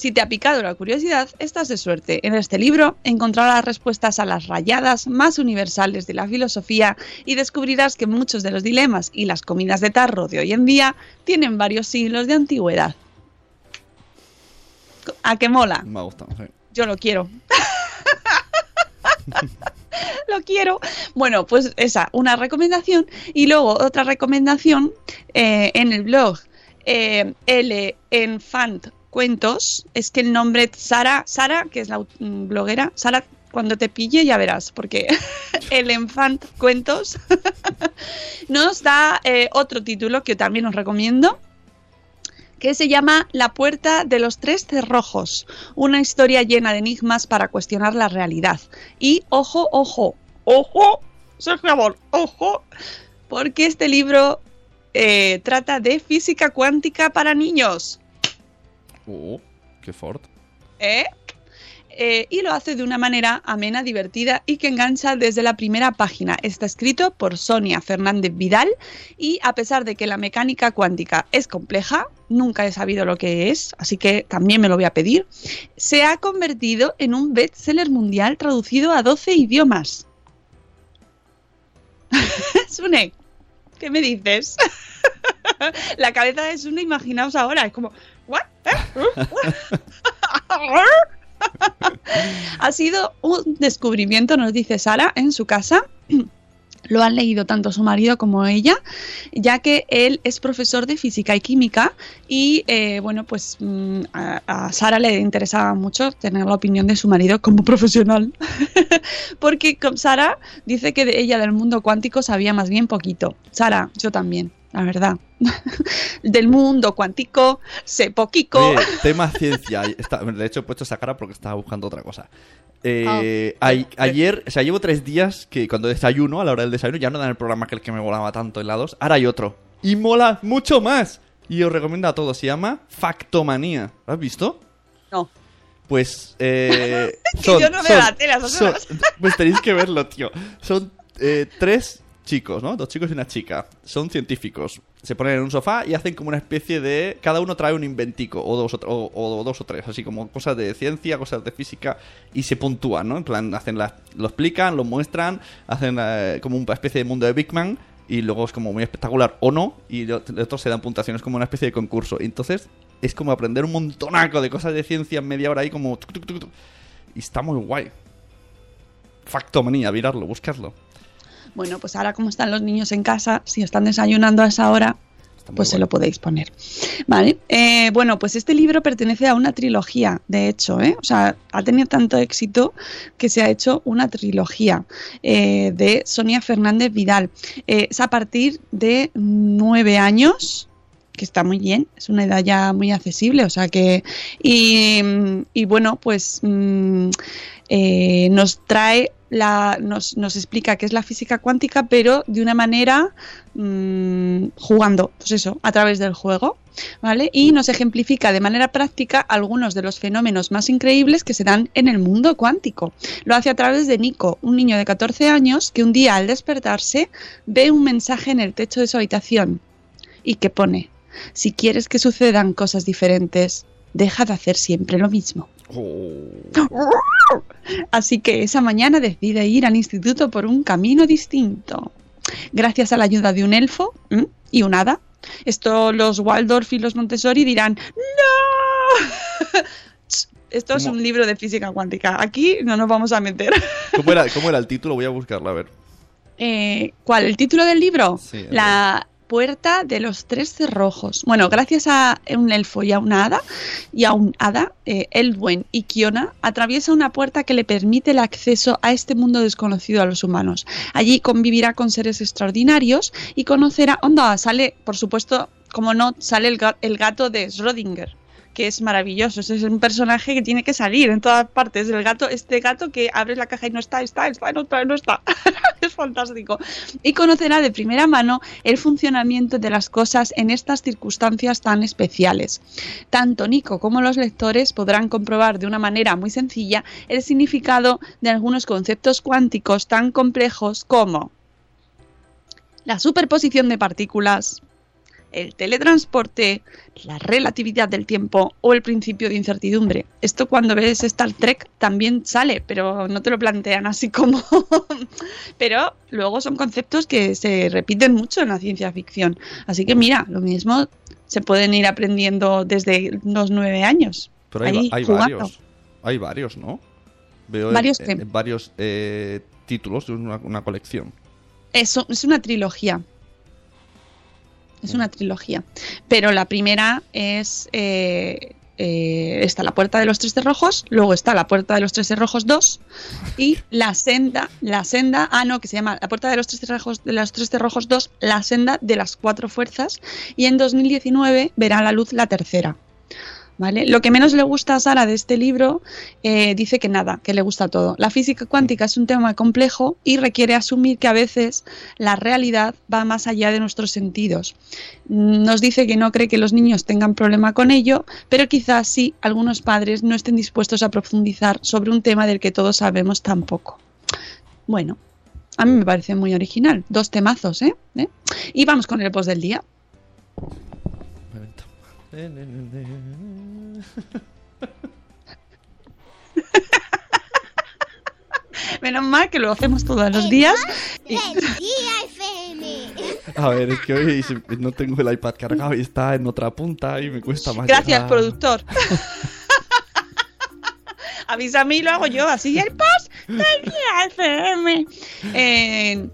Si te ha picado la curiosidad, estás de suerte. En este libro encontrarás respuestas a las rayadas más universales de la filosofía y descubrirás que muchos de los dilemas y las comidas de tarro de hoy en día tienen varios siglos de antigüedad. ¿A qué mola? Me sí. Yo lo quiero. lo quiero. Bueno, pues esa, una recomendación. Y luego otra recomendación eh, en el blog eh, L Enfant Cuentos. Es que el nombre Sara, Sara, que es la mm, bloguera, Sara, cuando te pille ya verás, porque el Enfant Cuentos nos da eh, otro título que también os recomiendo que se llama La puerta de los tres cerrojos, una historia llena de enigmas para cuestionar la realidad. Y ojo, ojo, ojo, Sergio Amor, ojo, porque este libro eh, trata de física cuántica para niños. Oh, qué fort. ¿eh? Eh, y lo hace de una manera amena, divertida y que engancha desde la primera página. Está escrito por Sonia Fernández Vidal y a pesar de que la mecánica cuántica es compleja, nunca he sabido lo que es, así que también me lo voy a pedir, se ha convertido en un bestseller mundial traducido a 12 idiomas. Sune, ¿qué me dices? la cabeza de Sune, imaginaos ahora, es como, ¿what? ¿Eh? ha sido un descubrimiento, nos dice Sara, en su casa. Lo han leído tanto su marido como ella, ya que él es profesor de física y química y eh, bueno, pues mm, a, a Sara le interesaba mucho tener la opinión de su marido como profesional, porque Sara dice que de ella del mundo cuántico sabía más bien poquito. Sara, yo también, la verdad. del mundo cuántico sé poquico. Oye, tema ciencia. Está- de hecho, he puesto esa cara porque estaba buscando otra cosa. Eh, ay- ayer, o sea, llevo tres días que cuando desayuno, a la hora del desayuno, ya no dan el programa que el que me molaba tanto en la 2. Ahora hay otro. Y mola mucho más. Y os recomiendo a todos. Se llama Factomanía. ¿Lo has visto? No. Pues. Eh, Que yo no veo la tele a esas son- horas. Pues tenéis que verlo, tío. Son eh, tres chicos, ¿no? Dos chicos y una chica. Son científicos. Se ponen en un sofá y hacen como una especie de. Cada uno trae un inventico, o dos o, dos o tres, así como cosas de ciencia, cosas de física, y se puntúan, ¿no? En plan, hacen la- lo explican, lo muestran, hacen eh, como una especie de mundo de Big Man, y luego es como muy espectacular o no, y los otros se dan puntuaciones como una especie de concurso. Entonces es como aprender un montonaco de cosas de ciencia en media hora ahí, como. Y está muy guay. Factomanía, mirarlo, buscarlo. Bueno, pues ahora como están los niños en casa, si están desayunando a esa hora, pues se lo podéis poner. Vale, eh, bueno, pues este libro pertenece a una trilogía, de hecho, ¿eh? o sea, ha tenido tanto éxito que se ha hecho una trilogía eh, de Sonia Fernández Vidal. Eh, es a partir de nueve años, que está muy bien, es una edad ya muy accesible, o sea que, y, bueno, pues mm, eh, nos trae la, nos, nos, explica qué es la física cuántica, pero de una manera mmm, jugando, pues eso, a través del juego, ¿vale? Y nos ejemplifica de manera práctica algunos de los fenómenos más increíbles que se dan en el mundo cuántico. Lo hace a través de Nico, un niño de 14 años que un día al despertarse ve un mensaje en el techo de su habitación y que pone, si quieres que sucedan cosas diferentes, deja de hacer siempre lo mismo. Oh. Así que esa mañana decide ir al instituto por un camino distinto. Gracias a la ayuda de un elfo ¿m? y un hada. Esto los Waldorf y los Montessori dirán, ¡No! Esto es un libro de física cuántica. Aquí no nos vamos a meter. ¿Cómo era, cómo era el título? Voy a buscarlo, a ver. Eh, ¿Cuál? ¿El título del libro? Sí, la puerta de los tres cerrojos. Bueno, gracias a un elfo y a una hada, y a un hada, eh, Eldwen y Kiona, atraviesa una puerta que le permite el acceso a este mundo desconocido a los humanos. Allí convivirá con seres extraordinarios y conocerá. Onda, sale, por supuesto, como no, sale el, el gato de Schrödinger que es maravilloso. Es un personaje que tiene que salir en todas partes. El gato, este gato que abres la caja y no está, está, está, no está, no está. es fantástico. Y conocerá de primera mano el funcionamiento de las cosas en estas circunstancias tan especiales. Tanto Nico como los lectores podrán comprobar de una manera muy sencilla el significado de algunos conceptos cuánticos tan complejos como la superposición de partículas, el teletransporte, la relatividad del tiempo o el principio de incertidumbre. Esto cuando ves Star Trek también sale, pero no te lo plantean así como... pero luego son conceptos que se repiten mucho en la ciencia ficción. Así que mira, lo mismo se pueden ir aprendiendo desde los nueve años. Pero hay, hay varios. Hay varios, ¿no? Veo ¿Varios en, en varios eh, títulos de una, una colección. Eso, es una trilogía. Es una trilogía. Pero la primera es. Eh, eh, está la puerta de los tres cerrojos, luego está la puerta de los tres cerrojos 2 y la senda, la senda, ah no, que se llama la puerta de los tres cerrojos de los tres cerrojos 2, la senda de las cuatro fuerzas y en 2019 verá la luz la tercera. ¿Vale? Lo que menos le gusta a Sara de este libro eh, dice que nada, que le gusta todo. La física cuántica es un tema complejo y requiere asumir que a veces la realidad va más allá de nuestros sentidos. Nos dice que no cree que los niños tengan problema con ello, pero quizás sí algunos padres no estén dispuestos a profundizar sobre un tema del que todos sabemos tan poco. Bueno, a mí me parece muy original. Dos temazos, ¿eh? ¿Eh? Y vamos con el post del día. Menos mal que lo hacemos todos los días. Y... FM. A ver, es que hoy no tengo el iPad cargado y está en otra punta y me cuesta más. Gracias, llegar. productor. Avísame y lo hago yo. Así el post del día FM. Eh,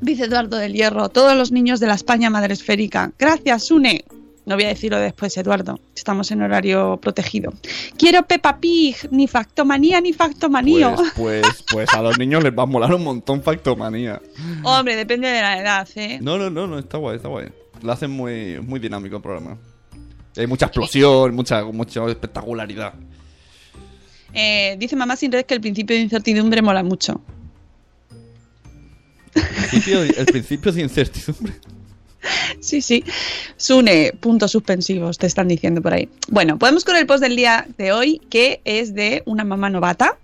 dice Eduardo del Hierro, todos los niños de la España madre esférica. Gracias, Sune. No voy a decirlo después, Eduardo. Estamos en horario protegido. Quiero Peppa Pig, ni Factomanía ni Factomanío. Pues, pues, pues a los niños les va a molar un montón Factomanía. Hombre, depende de la edad, ¿eh? No, no, no, no, está guay, está guay. Lo hacen muy, muy dinámico el programa. Hay mucha explosión, mucha, mucha espectacularidad. Eh, dice mamá sin red que el principio de incertidumbre mola mucho. El principio, el principio de incertidumbre. Sí, sí. Sune, puntos suspensivos, te están diciendo por ahí. Bueno, podemos con el post del día de hoy, que es de una mamá novata,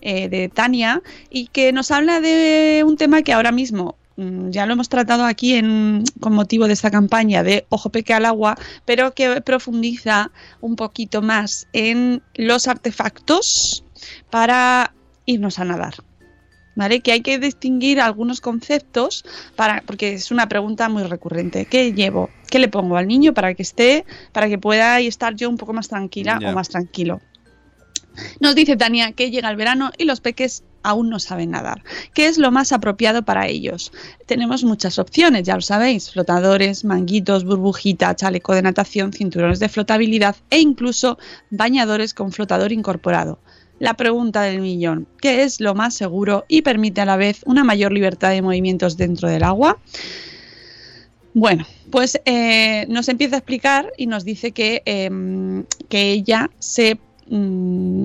eh, de Tania, y que nos habla de un tema que ahora mismo mm, ya lo hemos tratado aquí en, con motivo de esta campaña de Ojo Peque al Agua, pero que profundiza un poquito más en los artefactos para irnos a nadar. ¿Vale? Que hay que distinguir algunos conceptos para, porque es una pregunta muy recurrente. ¿Qué llevo? ¿Qué le pongo al niño para que esté, para que pueda estar yo un poco más tranquila o más tranquilo? Nos dice Tania que llega el verano y los peques aún no saben nadar. ¿Qué es lo más apropiado para ellos? Tenemos muchas opciones, ya lo sabéis, flotadores, manguitos, burbujita, chaleco de natación, cinturones de flotabilidad e incluso bañadores con flotador incorporado. La pregunta del millón, ¿qué es lo más seguro y permite a la vez una mayor libertad de movimientos dentro del agua? Bueno, pues eh, nos empieza a explicar y nos dice que, em, que ella se, mm,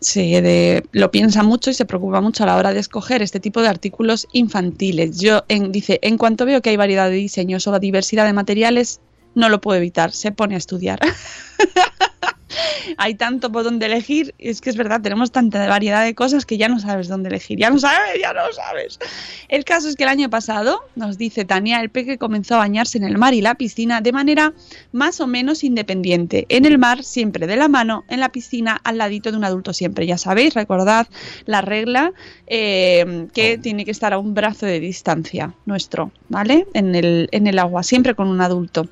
se lo piensa mucho y se preocupa mucho a la hora de escoger este tipo de artículos infantiles. Yo dice, en cuanto veo que hay variedad de diseños o diversidad de materiales, no lo puedo evitar, se pone a estudiar. hay tanto por donde elegir, es que es verdad, tenemos tanta variedad de cosas que ya no sabes dónde elegir, ya no sabes, ya no sabes. El caso es que el año pasado, nos dice Tania, el peque comenzó a bañarse en el mar y la piscina de manera más o menos independiente. En el mar siempre de la mano, en la piscina al ladito de un adulto siempre. Ya sabéis, recordad la regla eh, que tiene que estar a un brazo de distancia nuestro, ¿vale? En el, en el agua, siempre con un adulto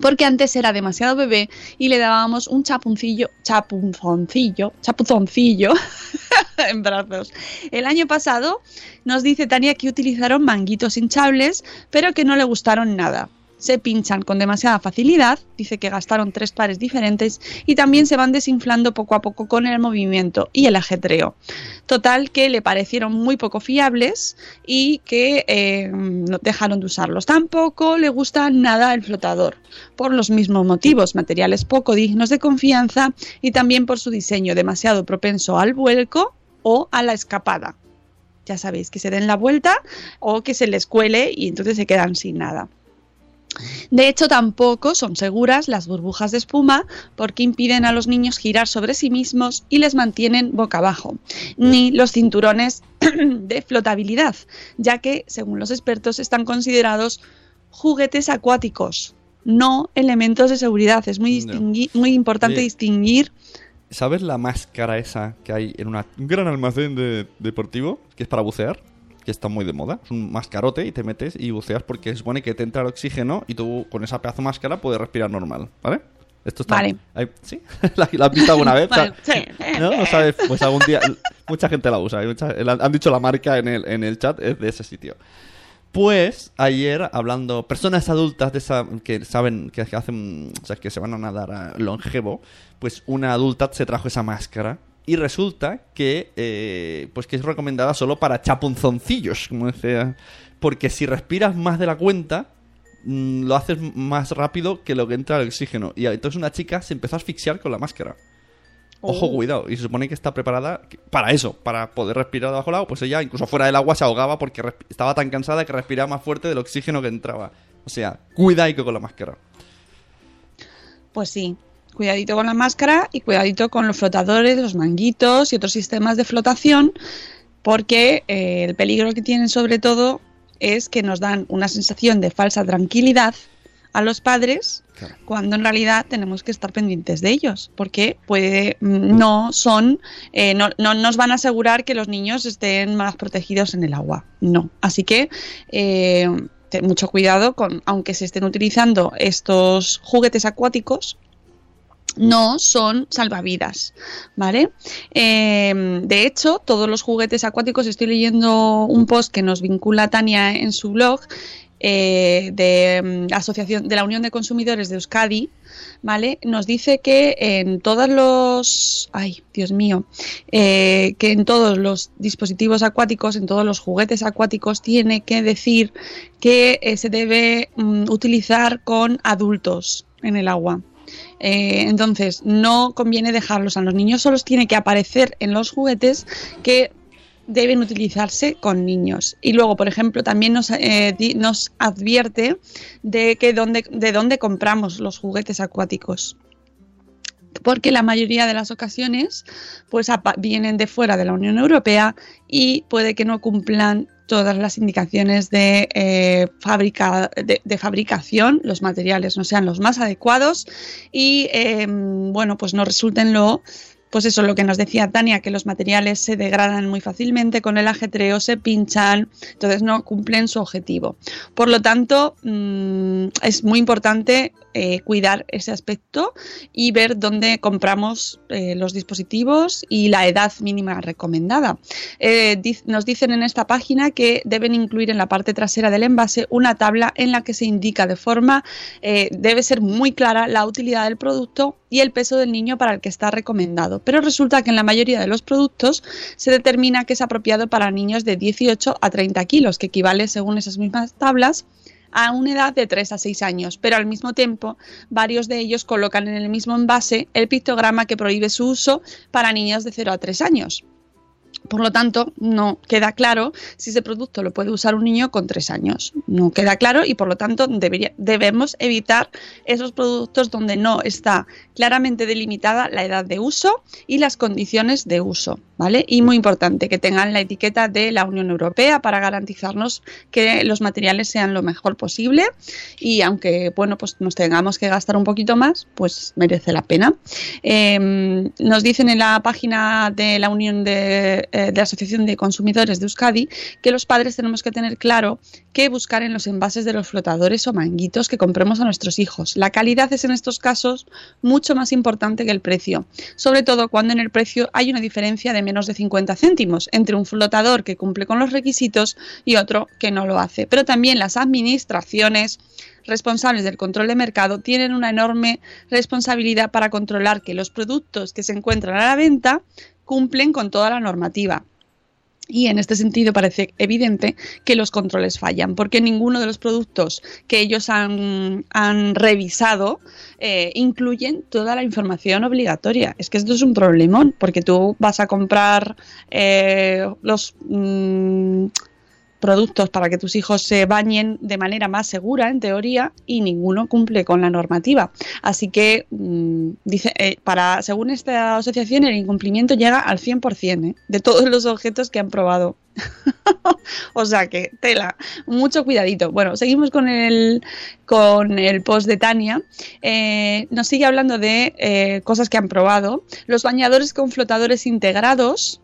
porque antes era demasiado bebé y le dábamos un chapuncillo, chapunzoncillo, chapuzoncillo en brazos. El año pasado nos dice Tania que utilizaron manguitos hinchables, pero que no le gustaron nada. Se pinchan con demasiada facilidad, dice que gastaron tres pares diferentes y también se van desinflando poco a poco con el movimiento y el ajetreo. Total que le parecieron muy poco fiables y que eh, dejaron de usarlos. Tampoco le gusta nada el flotador, por los mismos motivos, materiales poco dignos de confianza y también por su diseño demasiado propenso al vuelco o a la escapada. Ya sabéis, que se den la vuelta o que se les cuele y entonces se quedan sin nada. De hecho, tampoco son seguras las burbujas de espuma porque impiden a los niños girar sobre sí mismos y les mantienen boca abajo, ni los cinturones de flotabilidad, ya que, según los expertos, están considerados juguetes acuáticos, no elementos de seguridad. Es muy, distingui- muy importante distinguir. ¿Sabes la máscara esa que hay en una- un gran almacén de, deportivo que es para bucear? Que está muy de moda. Es un mascarote y te metes y buceas porque se supone que te entra el oxígeno y tú con esa pedazo de máscara puedes respirar normal, ¿vale? Esto está... Vale. ¿Sí? ¿La, la has visto alguna vez? Vale, sí. ¿No? ¿No sabes? Pues algún día... Mucha gente la usa. mucha- han dicho la marca en el, en el chat, es de ese sitio. Pues ayer hablando personas adultas de esa que saben que hacen, o sea, que se van a nadar a longevo, pues una adulta se trajo esa máscara y resulta que eh, pues que es recomendada solo para chapunzoncillos, como decía, porque si respiras más de la cuenta mm, lo haces más rápido que lo que entra el oxígeno y entonces una chica se empezó a asfixiar con la máscara. Ojo, Oh. cuidado. Y se supone que está preparada para eso, para poder respirar debajo del agua. Pues ella, incluso fuera del agua, se ahogaba porque estaba tan cansada que respiraba más fuerte del oxígeno que entraba. O sea, cuidado con la máscara. Pues sí, cuidadito con la máscara y cuidadito con los flotadores, los manguitos y otros sistemas de flotación, porque eh, el peligro que tienen sobre todo es que nos dan una sensación de falsa tranquilidad a los padres Claro. cuando en realidad tenemos que estar pendientes de ellos, porque puede, mm, no son, eh, no, no nos van a asegurar que los niños estén más protegidos en el agua, no. Así que eh, ten mucho cuidado con, aunque se estén utilizando estos juguetes acuáticos, no son salvavidas, ¿vale? Eh, de hecho, todos los juguetes acuáticos, estoy leyendo un post que nos vincula Tania en su blog eh, de mm, Asociación de la Unión de Consumidores de Euskadi, ¿vale? Nos dice que en todos los, ay, Dios mío, eh, que en todos los dispositivos acuáticos, en todos los juguetes acuáticos, tiene que decir que eh, se debe mm, utilizar con adultos en el agua. Eh, entonces, no conviene dejarlos a los niños, solo tiene que aparecer en los juguetes que deben utilizarse con niños. Y luego, por ejemplo, también nos, eh, advierte de que dónde, de dónde compramos los juguetes acuáticos. Porque la mayoría de las ocasiones pues vienen de fuera de la Unión Europea y puede que no cumplan todas las indicaciones de, eh, fábrica, de, fabricación, los materiales no sean los más adecuados y eh, bueno, pues no resulten lo pues eso, lo que nos decía Tania, que los materiales se degradan muy fácilmente con el ajetreo, se pinchan, entonces no cumplen su objetivo. Por lo tanto, mm, es muy importante eh, cuidar ese aspecto y ver dónde compramos eh, los dispositivos y la edad mínima recomendada. Eh, nos dicen en esta página que deben incluir en la parte trasera del envase una tabla en la que se indica de forma, debe ser muy clara la utilidad del producto y el peso del niño para el que está recomendado. Pero resulta que en la mayoría de los productos se determina que es apropiado para niños de 18 a 30 kilos, que equivale, según esas mismas tablas, a una edad de 3 a 6 años, pero al mismo tiempo varios de ellos colocan en el mismo envase el pictograma que prohíbe su uso para niños de 0 a 3 años. Por lo tanto, no queda claro si ese producto lo puede usar un niño con 3 años. No queda claro y por lo tanto debería- debemos evitar esos productos donde no está claramente delimitada la edad de uso y las condiciones de uso. ¿Vale? Y muy importante que tengan la etiqueta de la Unión Europea para garantizarnos que los materiales sean lo mejor posible y aunque bueno pues nos tengamos que gastar un poquito más, pues merece la pena. Eh, nos dicen en la página de la Unión de, eh, de la Asociación de Consumidores de Euskadi que los padres tenemos que tener claro qué buscar en los envases de los flotadores o manguitos que compremos a nuestros hijos. La calidad es en estos casos mucho más importante que el precio, sobre todo cuando en el precio hay una diferencia de menos de 50 céntimos entre un flotador que cumple con los requisitos y otro que no lo hace. Pero también las administraciones responsables del control de mercado tienen una enorme responsabilidad para controlar que los productos que se encuentran a la venta cumplen con toda la normativa. Y en este sentido parece evidente que los controles fallan, porque ninguno de los productos que ellos han, han revisado eh, incluyen toda la información obligatoria. Es que esto es un problemón, porque tú vas a comprar eh, los mm, productos para que tus hijos se bañen de manera más segura, en teoría, y ninguno cumple con la normativa. Así que, mm, dice, eh, para, según esta asociación, el incumplimiento llega al 100% ¿eh? de todos los objetos que han probado. o sea que, tela, mucho cuidadito. Bueno, seguimos con el, con el post de Tania. Eh, nos sigue hablando de eh, cosas que han probado. Los bañadores con flotadores integrados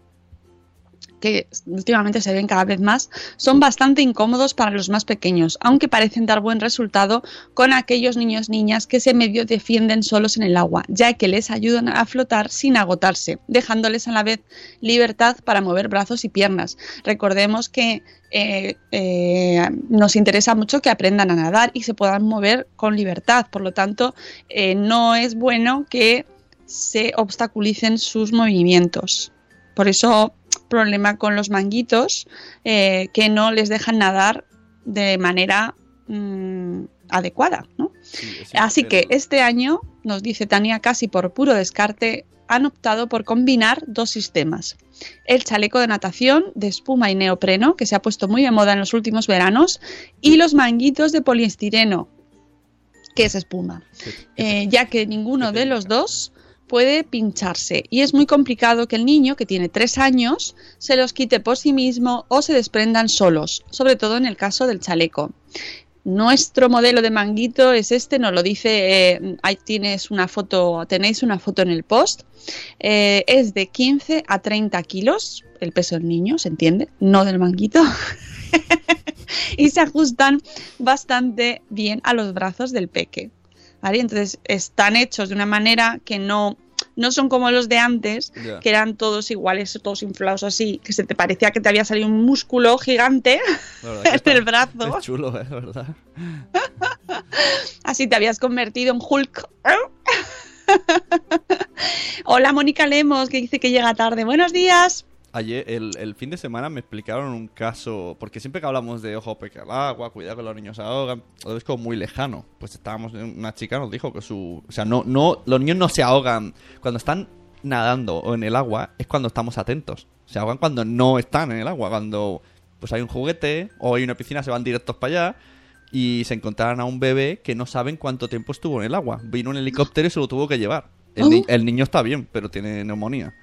que últimamente se ven cada vez más, son bastante incómodos para los más pequeños, aunque parecen dar buen resultado con aquellos niños niñas que se medio defienden solos en el agua, ya que les ayudan a flotar sin agotarse, dejándoles a la vez libertad para mover brazos y piernas. Recordemos que eh, eh, nos interesa mucho que aprendan a nadar y se puedan mover con libertad, por lo tanto, eh, no es bueno que se obstaculicen sus movimientos. Por eso problema con los manguitos eh, que no les dejan nadar de manera mm, adecuada. ¿no? Así que este año, nos dice Tania, casi por puro descarte, han optado por combinar dos sistemas. El chaleco de natación de espuma y neopreno, que se ha puesto muy de moda en los últimos veranos, y los manguitos de poliestireno, que es espuma, eh, ya que ninguno de los dos puede pincharse y es muy complicado que el niño que tiene tres años se los quite por sí mismo o se desprendan solos, sobre todo en el caso del chaleco. Nuestro modelo de manguito es este, nos lo dice, eh, ahí tienes una foto, tenéis una foto en el post. Eh, es de 15 a 30 kilos, el peso del niño, ¿se entiende? No del manguito. y se ajustan bastante bien a los brazos del peque. ¿Vale? Entonces están hechos de una manera que no, no son como los de antes, que eran todos iguales, todos inflados así, que se te parecía que te había salido un músculo gigante en está- el brazo. Es chulo, ¿eh? ¿verdad? Así te habías convertido en Hulk. Hola Mónica Lemos, que dice que llega tarde. Buenos días. Ayer, el, el fin de semana me explicaron un caso, porque siempre que hablamos de ojo peque al agua, cuidado que los niños se ahogan, lo es como muy lejano. Pues estábamos, una chica nos dijo que su, o sea, no, no, los niños no se ahogan cuando están nadando o en el agua, es cuando estamos atentos. Se ahogan cuando no están en el agua, cuando pues hay un juguete o hay una piscina, se van directos para allá y se encontraron a un bebé que no saben cuánto tiempo estuvo en el agua. Vino un helicóptero y se lo tuvo que llevar. El, ni- Oh. el niño está bien, pero tiene neumonía.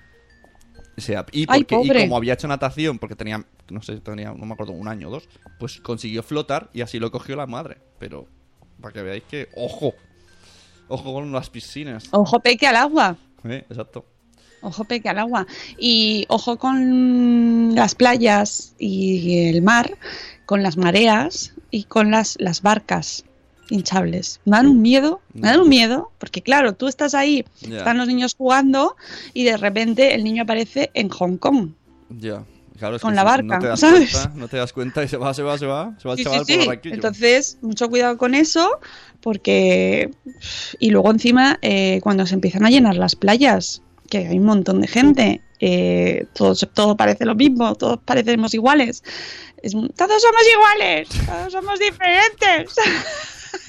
Sea, y, Ay, como había hecho natación, porque tenía, no sé, tenía, no me acuerdo, un año o dos, pues consiguió flotar y así lo cogió la madre. Pero, para que veáis que, ojo, ojo con las piscinas. Ojo peque al agua. ¿eh? Exacto. Ojo peque al agua. Y ojo con las playas y el mar, con las mareas y con las, las barcas hinchables. Me dan un miedo, me dan un miedo, porque claro, tú estás ahí, están los niños jugando y de repente el niño aparece en Hong Kong. Ya. Claro, es Con que la barca, no te das ¿sabes? cuenta, no te das cuenta y se va, se va, se va, se va el Sí, sí, chaval sí. por. Entonces, mucho cuidado con eso, porque. Y luego, encima, eh, cuando se empiezan a llenar las playas, que hay un montón de gente, eh, todo, todo parece lo mismo, todos parecemos iguales. Es todos somos iguales, todos somos diferentes.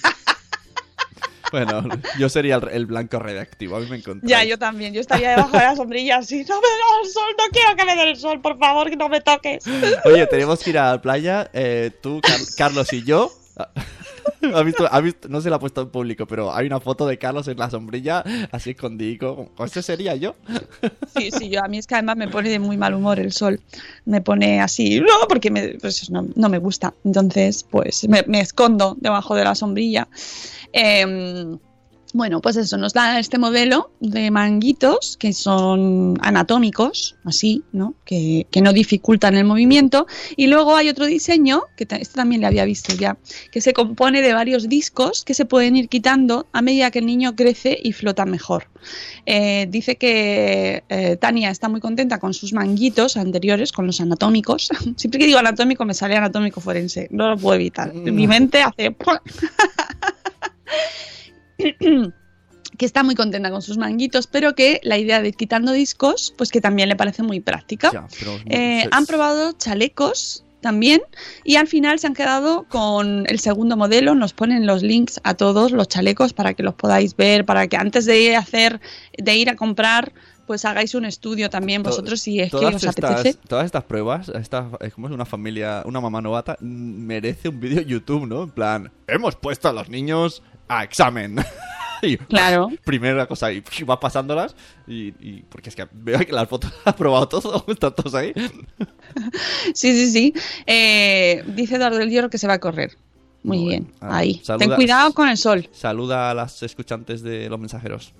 Bueno, yo sería el, el blanco redactivo, a mí me encontré. ya, yo también, yo estaría debajo de la sombrilla así. No me da el sol, no quiero que me dé el sol, por favor, que no me toques. Oye, tenemos que ir a la playa, eh, tú, Car- Carlos y yo. ¿Has visto, has visto- no se la ha puesto en público, pero hay una foto de Carlos en la sombrilla, así escondido. ¿Ese sería yo? Sí, sí, yo a mí es que además me pone de muy mal humor el sol. Me pone así, no, porque me, pues no, me gusta. Entonces, pues me, me escondo debajo de la sombrilla. Em, bueno, pues eso, nos da este modelo de manguitos que son anatómicos, así, ¿no? Que, que no dificultan el movimiento. Y luego hay otro diseño, que este también le había visto ya, que se compone de varios discos que se pueden ir quitando a medida que el niño crece y flota mejor. Eh, dice que eh, Tania está muy contenta con sus manguitos anteriores, con los anatómicos. Siempre que digo anatómico me sale anatómico forense, no lo puedo evitar. Mi mente hace... que está muy contenta con sus manguitos, pero que la idea de ir quitando discos, pues que también le parece muy práctica. Ya, pero- Eh, se- han probado chalecos también y al final se han quedado con el segundo modelo. Nos ponen los links a todos los chalecos para que los podáis ver, para que antes de ir a hacer, de ir a comprar, pues hagáis un estudio también vosotros si es que os estas, apetece. Todas estas pruebas, esta, es como es una familia, una mamá novata, merece un vídeo YouTube, ¿no? En plan, hemos puesto a los niños a examen. y Claro. primera cosa, y va pasándolas. Y, y- porque es que veo que las fotos ha probado todo, están todos ahí. Sí, sí, sí. Eh, dice Eduardo del Hierro que se va a correr. Muy Muy bien. Ah, ahí. Ten cuidado con el sol. Saluda a las escuchantes de los mensajeros.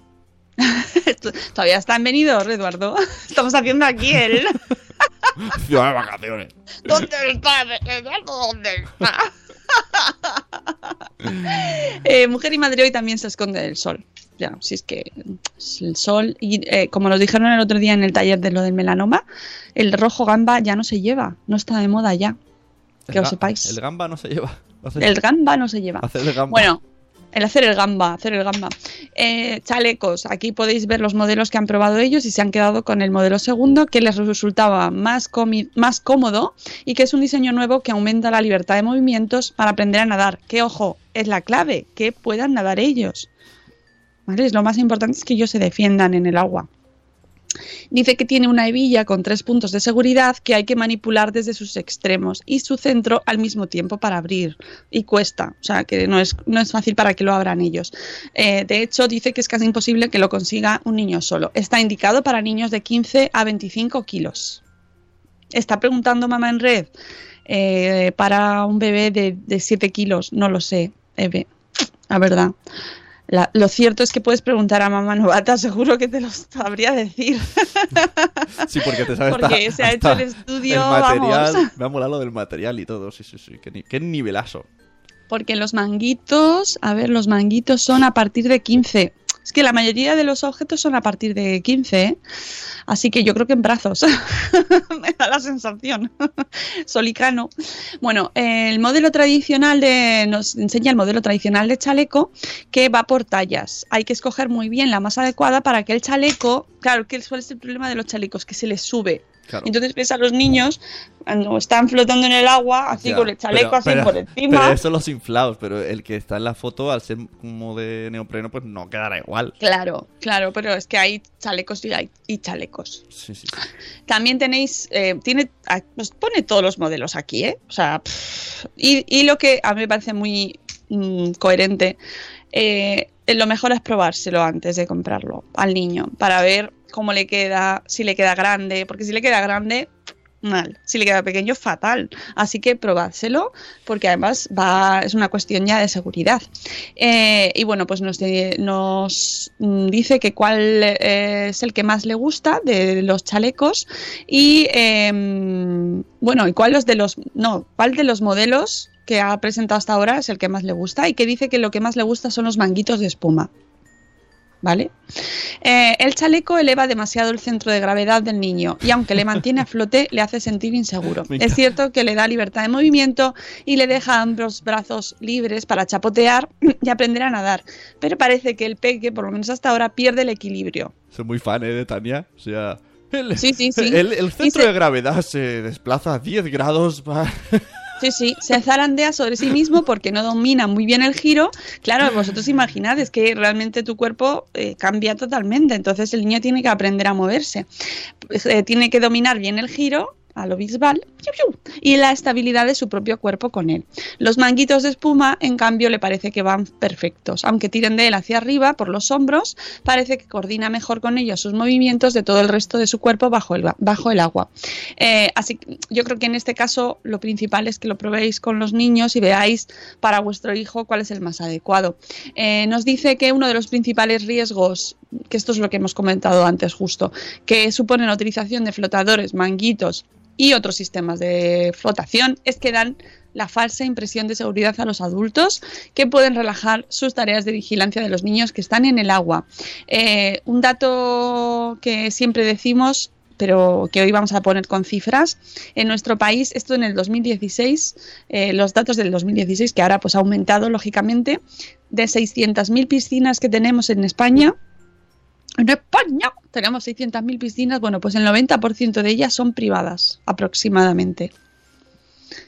Todavía están venidos, Eduardo. Estamos haciendo aquí el... Ciudad de vacaciones. ¿Dónde está? ¿Dónde está? Eh, Mujer y Madre hoy también se esconde del sol. Ya, si es que es el sol. Y eh, como nos dijeron el otro día en el taller de lo del melanoma, el rojo gamba ya no se lleva, no está de moda ya. Que El lo sepáis. El gamba no se lleva. El gamba no se lleva. hacer el gamba. Bueno, el hacer el gamba, hacer el gamba. Eh, chalecos, aquí podéis ver los modelos que han probado ellos y se han quedado con el modelo segundo que les resultaba más, más cómodo y que es un diseño nuevo que aumenta la libertad de movimientos para aprender a nadar. Que ojo, es la clave, que puedan nadar ellos. ¿Vale? Lo más importante es que ellos se defiendan en el agua. Dice que tiene una hebilla con tres puntos de seguridad que hay que manipular desde sus extremos y su centro al mismo tiempo para abrir. Y cuesta, o sea que no es, no es fácil para que lo abran ellos. Eh, de hecho, dice que es casi imposible que lo consiga un niño solo. Está indicado para niños de 15 a 25 kilos. Está preguntando mamá en red. eh, para un bebé de, de 7 kilos, no lo sé, Eve, la verdad. La- lo cierto es que puedes preguntar a mamá novata, seguro que te lo sabría decir. Sí, porque te sabes Porque hasta- se ha hecho el estudio, el material. vamos. Me ha molado lo del material y todo. Sí, sí, sí. Qué nivelazo. Porque los manguitos, a ver, los manguitos son a partir de 15. Es que la mayoría de los objetos son a partir de 15, ¿eh? así que yo creo que en brazos. Me da la sensación. Solicano. Bueno, el modelo tradicional de. Nos enseña el modelo tradicional de chaleco que va por tallas. Hay que escoger muy bien la más adecuada para que el chaleco. Claro, que suele ser el problema de los chalecos, que se les sube. Claro. Entonces ves a los niños cuando están flotando en el agua, así Ya, con el chaleco pero- así pero- por encima. Pero eso los inflados, pero el que está en la foto, al ser como de neopreno, pues no quedará igual. Claro, claro, pero es que hay chalecos y, hay, y chalecos. Sí, sí, sí. También tenéis, eh, tiene, pues pone todos los modelos aquí, ¿eh? O sea, pff, y, y lo que a mí me parece muy mm, coherente, eh, lo mejor es probárselo antes de comprarlo al niño para ver cómo le queda, si le queda grande, porque si le queda grande mal. Si le queda pequeño, fatal. Así que probádselo, porque además va, es una cuestión ya de seguridad. Eh, y bueno, pues nos, mm, dice que cuál eh, es el que más le gusta de los chalecos y em, bueno, y cuál de los no, cuál de los modelos que ha presentado hasta ahora es el que más le gusta y que dice que lo que más le gusta son los manguitos de espuma. ¿Vale? Eh, el chaleco eleva demasiado el centro de gravedad del niño y aunque le mantiene a flote, le hace sentir inseguro. Es cierto que le da libertad de movimiento y le deja ambos brazos libres para chapotear y aprender a nadar, pero parece que el peque, por lo menos hasta ahora, pierde el equilibrio. Soy muy fan, ¿eh? De Tania. O sea. El, Sí, sí, sí. El, el centro se- de gravedad se desplaza a 10 grados. pa- Sí, sí, se zarandea sobre sí mismo porque no domina muy bien el giro. Claro, vosotros imaginad, es que realmente tu cuerpo eh, cambia totalmente, entonces el niño tiene que aprender a moverse. Eh, tiene que dominar bien el giro a lo bisbal piu, piu, y la estabilidad de su propio cuerpo con él. Los manguitos de espuma, en cambio, le parece que van perfectos. Aunque tiren de él hacia arriba por los hombros, parece que coordina mejor con ellos sus movimientos de todo el resto de su cuerpo bajo el, bajo el agua. Eh, así que yo creo que en este caso lo principal es que lo probéis con los niños y veáis para vuestro hijo cuál es el más adecuado. Eh, nos dice que uno de los principales riesgos, que esto es lo que hemos comentado antes justo, que supone la utilización de flotadores, manguitos y otros sistemas de flotación, es que dan la falsa impresión de seguridad a los adultos que pueden relajar sus tareas de vigilancia de los niños que están en el agua. Eh, un dato que siempre decimos pero que hoy vamos a poner con cifras. En nuestro país, esto en el 2016, eh, los datos del 2016, que ahora pues ha aumentado lógicamente, de 600.000 piscinas que tenemos en España, en España tenemos 600.000 piscinas, bueno, pues el 90% de ellas son privadas, aproximadamente.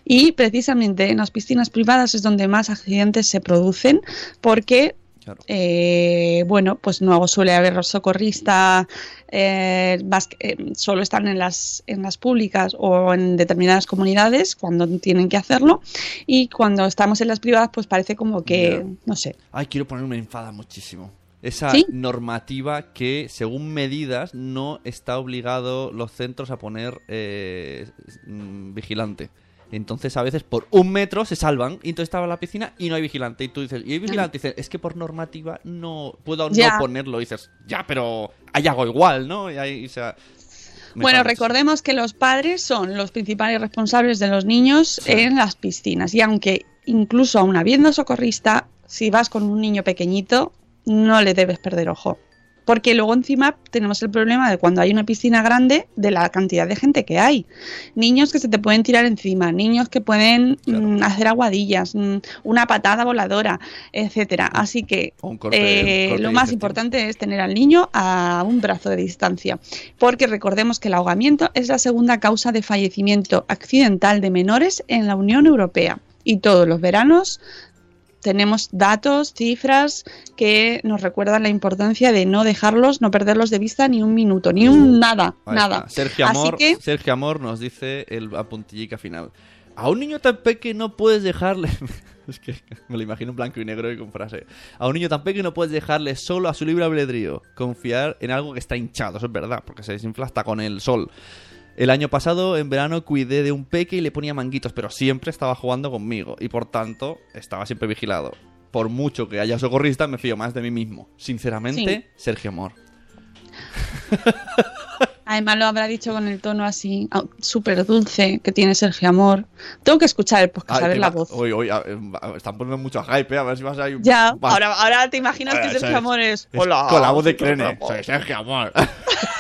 Y precisamente en las piscinas privadas es donde más accidentes se producen, porque Claro. eh, bueno, pues no suele haber socorrista, eh, más que- eh, solo están en las, en las públicas o en determinadas comunidades cuando tienen que hacerlo y cuando estamos en las privadas pues parece como que, no sé, Ay, quiero ponerme enfada muchísimo. Esa ¿Sí? normativa que, según medidas, no está obligado los centros a poner eh, mm, vigilante. Entonces, a veces por un metro se salvan y entonces estaba la piscina y no hay vigilante. Y tú dices, y hay vigilante. Y dices, es que por normativa no puedo Ya. no ponerlo. Y dices, ya, pero hay algo igual, ¿no? Y ahí, o sea, me Bueno, recordemos que los padres son los principales responsables de los niños Sí. en las piscinas y aunque incluso aún habiendo socorrista, si vas con un niño pequeñito, no le debes perder ojo. Porque luego encima tenemos el problema de cuando hay una piscina grande, de la cantidad de gente que hay. Niños que se te pueden tirar encima, niños que pueden Claro. mm, hacer aguadillas, mm, una patada voladora, etcétera. Así que corte- eh, lo más importante es tener al niño a un brazo de distancia, porque recordemos que el ahogamiento es la segunda causa de fallecimiento accidental de menores en la Unión Europea. Y todos los veranos tenemos datos, cifras que nos recuerdan la importancia de no dejarlos, no perderlos de vista ni un minuto, ni un nada, nada. Sergio Amor, que- Sergio Amor nos dice el apuntillica final. A un niño tan pequeño no puedes dejarle. es que me lo imagino en blanco y negro y con frase. A un niño tan pequeño no puedes dejarle solo a su libre albedrío. Confiar en algo que está hinchado, eso es verdad, porque se desinfla hasta con el sol. El año pasado, en verano, cuidé de un peque y le ponía manguitos, pero siempre estaba jugando conmigo y por tanto estaba siempre vigilado. Por mucho que haya socorrista, me fío más de mí mismo. Sinceramente, Sergio Amor. Además lo habrá dicho con el tono así, ah, súper dulce que tiene Sergio Amor. Tengo que escuchar el podcast, a ver la va- voz. Uy, uy, a- a- están poniendo mucho hype, eh, a ver si vas a ir. Ya, vas- ahora, ahora te imaginas que Sergio. Amor es... Es Hola, con la voz de Crene. Sergio Amor". Soy Sergio Amor.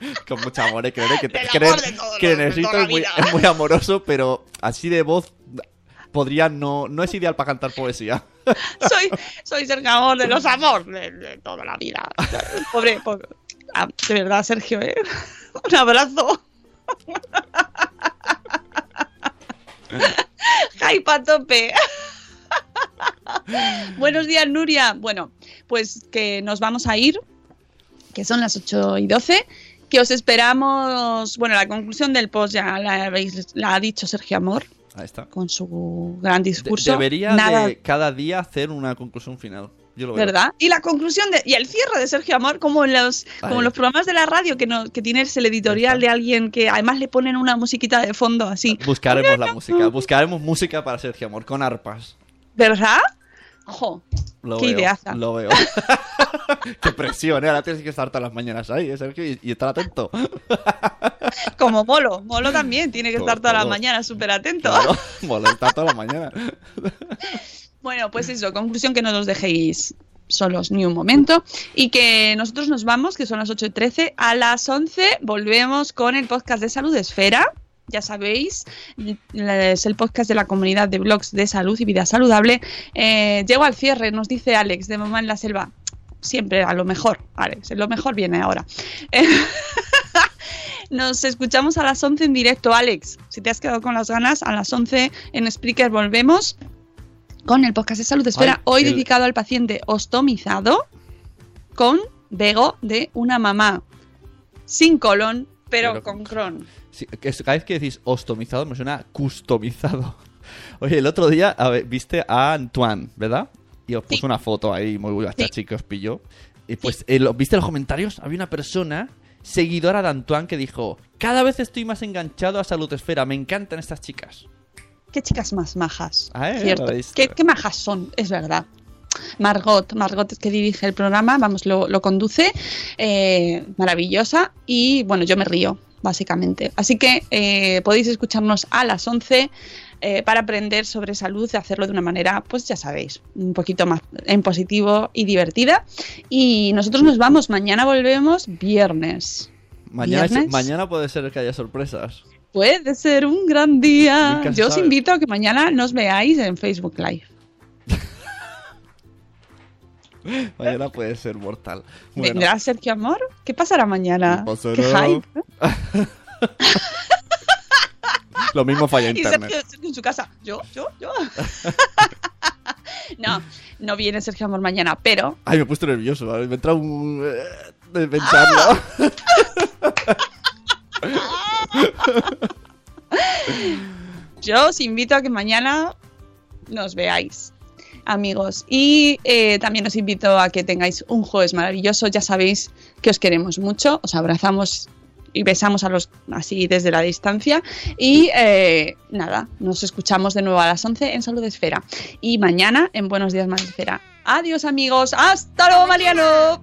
con mucho amor, eh, Crene. Que, la es muy, vida. es muy amoroso, pero así de voz podría no. No es ideal para cantar poesía. soy, soy Sergio Amor de los amores de, de toda la vida. Pobre, pobre. Ah, de verdad, Sergio, ¿eh? Un abrazo. Hype a tope. Buenos días, Nuria. Bueno, pues que nos vamos a ir, que son las 8 y 12. Que os esperamos. Bueno, la conclusión del post ya la, habéis- la ha dicho Sergio Amor Ahí está. con su gran De- discurso. debería Nada, de cada día hacer una conclusión final. Yo lo veo. ¿Verdad? Y la conclusión de, y el cierre de Sergio Amor, como en los, como en los programas de la radio que, no, que tienes el editorial de alguien que además le ponen una musiquita de fondo así. Buscaremos la música. Buscaremos música para Sergio Amor con arpas. ¿Verdad? Ojo, Lo qué veo, ideaza. Lo veo. Qué presión, ¿eh? Ahora tienes que estar todas las mañanas ahí, ¿eh, Sergio? Y, y estar atento. Como Molo. Molo también tiene que estar todas las mañanas súper atento. Claro, mola, estar toda la mañana. Bueno, pues eso, conclusión que no los dejéis solos ni un momento y que nosotros nos vamos, que son las 8 y 13, a las 11 volvemos con el podcast de Salud Esfera. Ya sabéis, es el podcast de la comunidad de blogs de salud y vida saludable. Eh, llego al cierre, nos dice Alex de Mamá en la Selva. Siempre a lo mejor, Alex, lo mejor viene ahora. Eh, Nos escuchamos a las 11 en directo, Alex. Si te has quedado con las ganas, a las 11 en Spreaker volvemos con el podcast de Salud Esfera, Ay, hoy el- dedicado al paciente ostomizado con Bego de una mamá sin colon, pero, Pero con con- Crohn. Sí, cada vez que decís ostomizado me suena customizado. Oye, el otro día a ver, viste a Antoine, ¿verdad? Y os puso Sí. una foto ahí muy guacha, Sí. chica, os pilló. Y pues, eh, lo- ¿viste los comentarios? Había una persona, seguidora de Antoine, que dijo: Cada vez estoy más enganchado a Salud Esfera, me encantan estas chicas. Qué chicas más majas. Ah, ¿eh? Cierto. Qué, qué majas son, es verdad. Margot, Margot es que dirige el programa, vamos, lo, lo conduce, eh, maravillosa y bueno, yo me río, básicamente. Así que eh, podéis escucharnos a las 11 eh, para aprender sobre salud y hacerlo de una manera, pues ya sabéis, un poquito más en positivo y divertida. Y nosotros nos vamos, mañana volvemos viernes. Mañana, es- ¿Viernes? mañana puede ser que haya sorpresas. Puede ser un gran día. Yo os invito a que mañana nos veáis en Facebook Live. Mañana puede ser mortal. Bueno, ¿Vendrá Sergio Amor? ¿Qué pasará mañana? ¿Qué lo mismo falla Y internet. Sergio, Sergio en su casa. Yo, yo, yo. no, no viene Sergio Amor mañana, pero Ay, me he puesto nervioso. Me entra un. eh, de pensarlo. yo os invito a que mañana nos veáis, amigos. Y eh, también os invito a que tengáis un jueves maravilloso. Ya sabéis que os queremos mucho, os abrazamos y besamos a los así desde la distancia. Y eh, nada, nos escuchamos de nuevo a las 11 en Salud Esfera. Y mañana en Buenos Días Más Esfera. Adiós, amigos. Hasta luego, Mariano.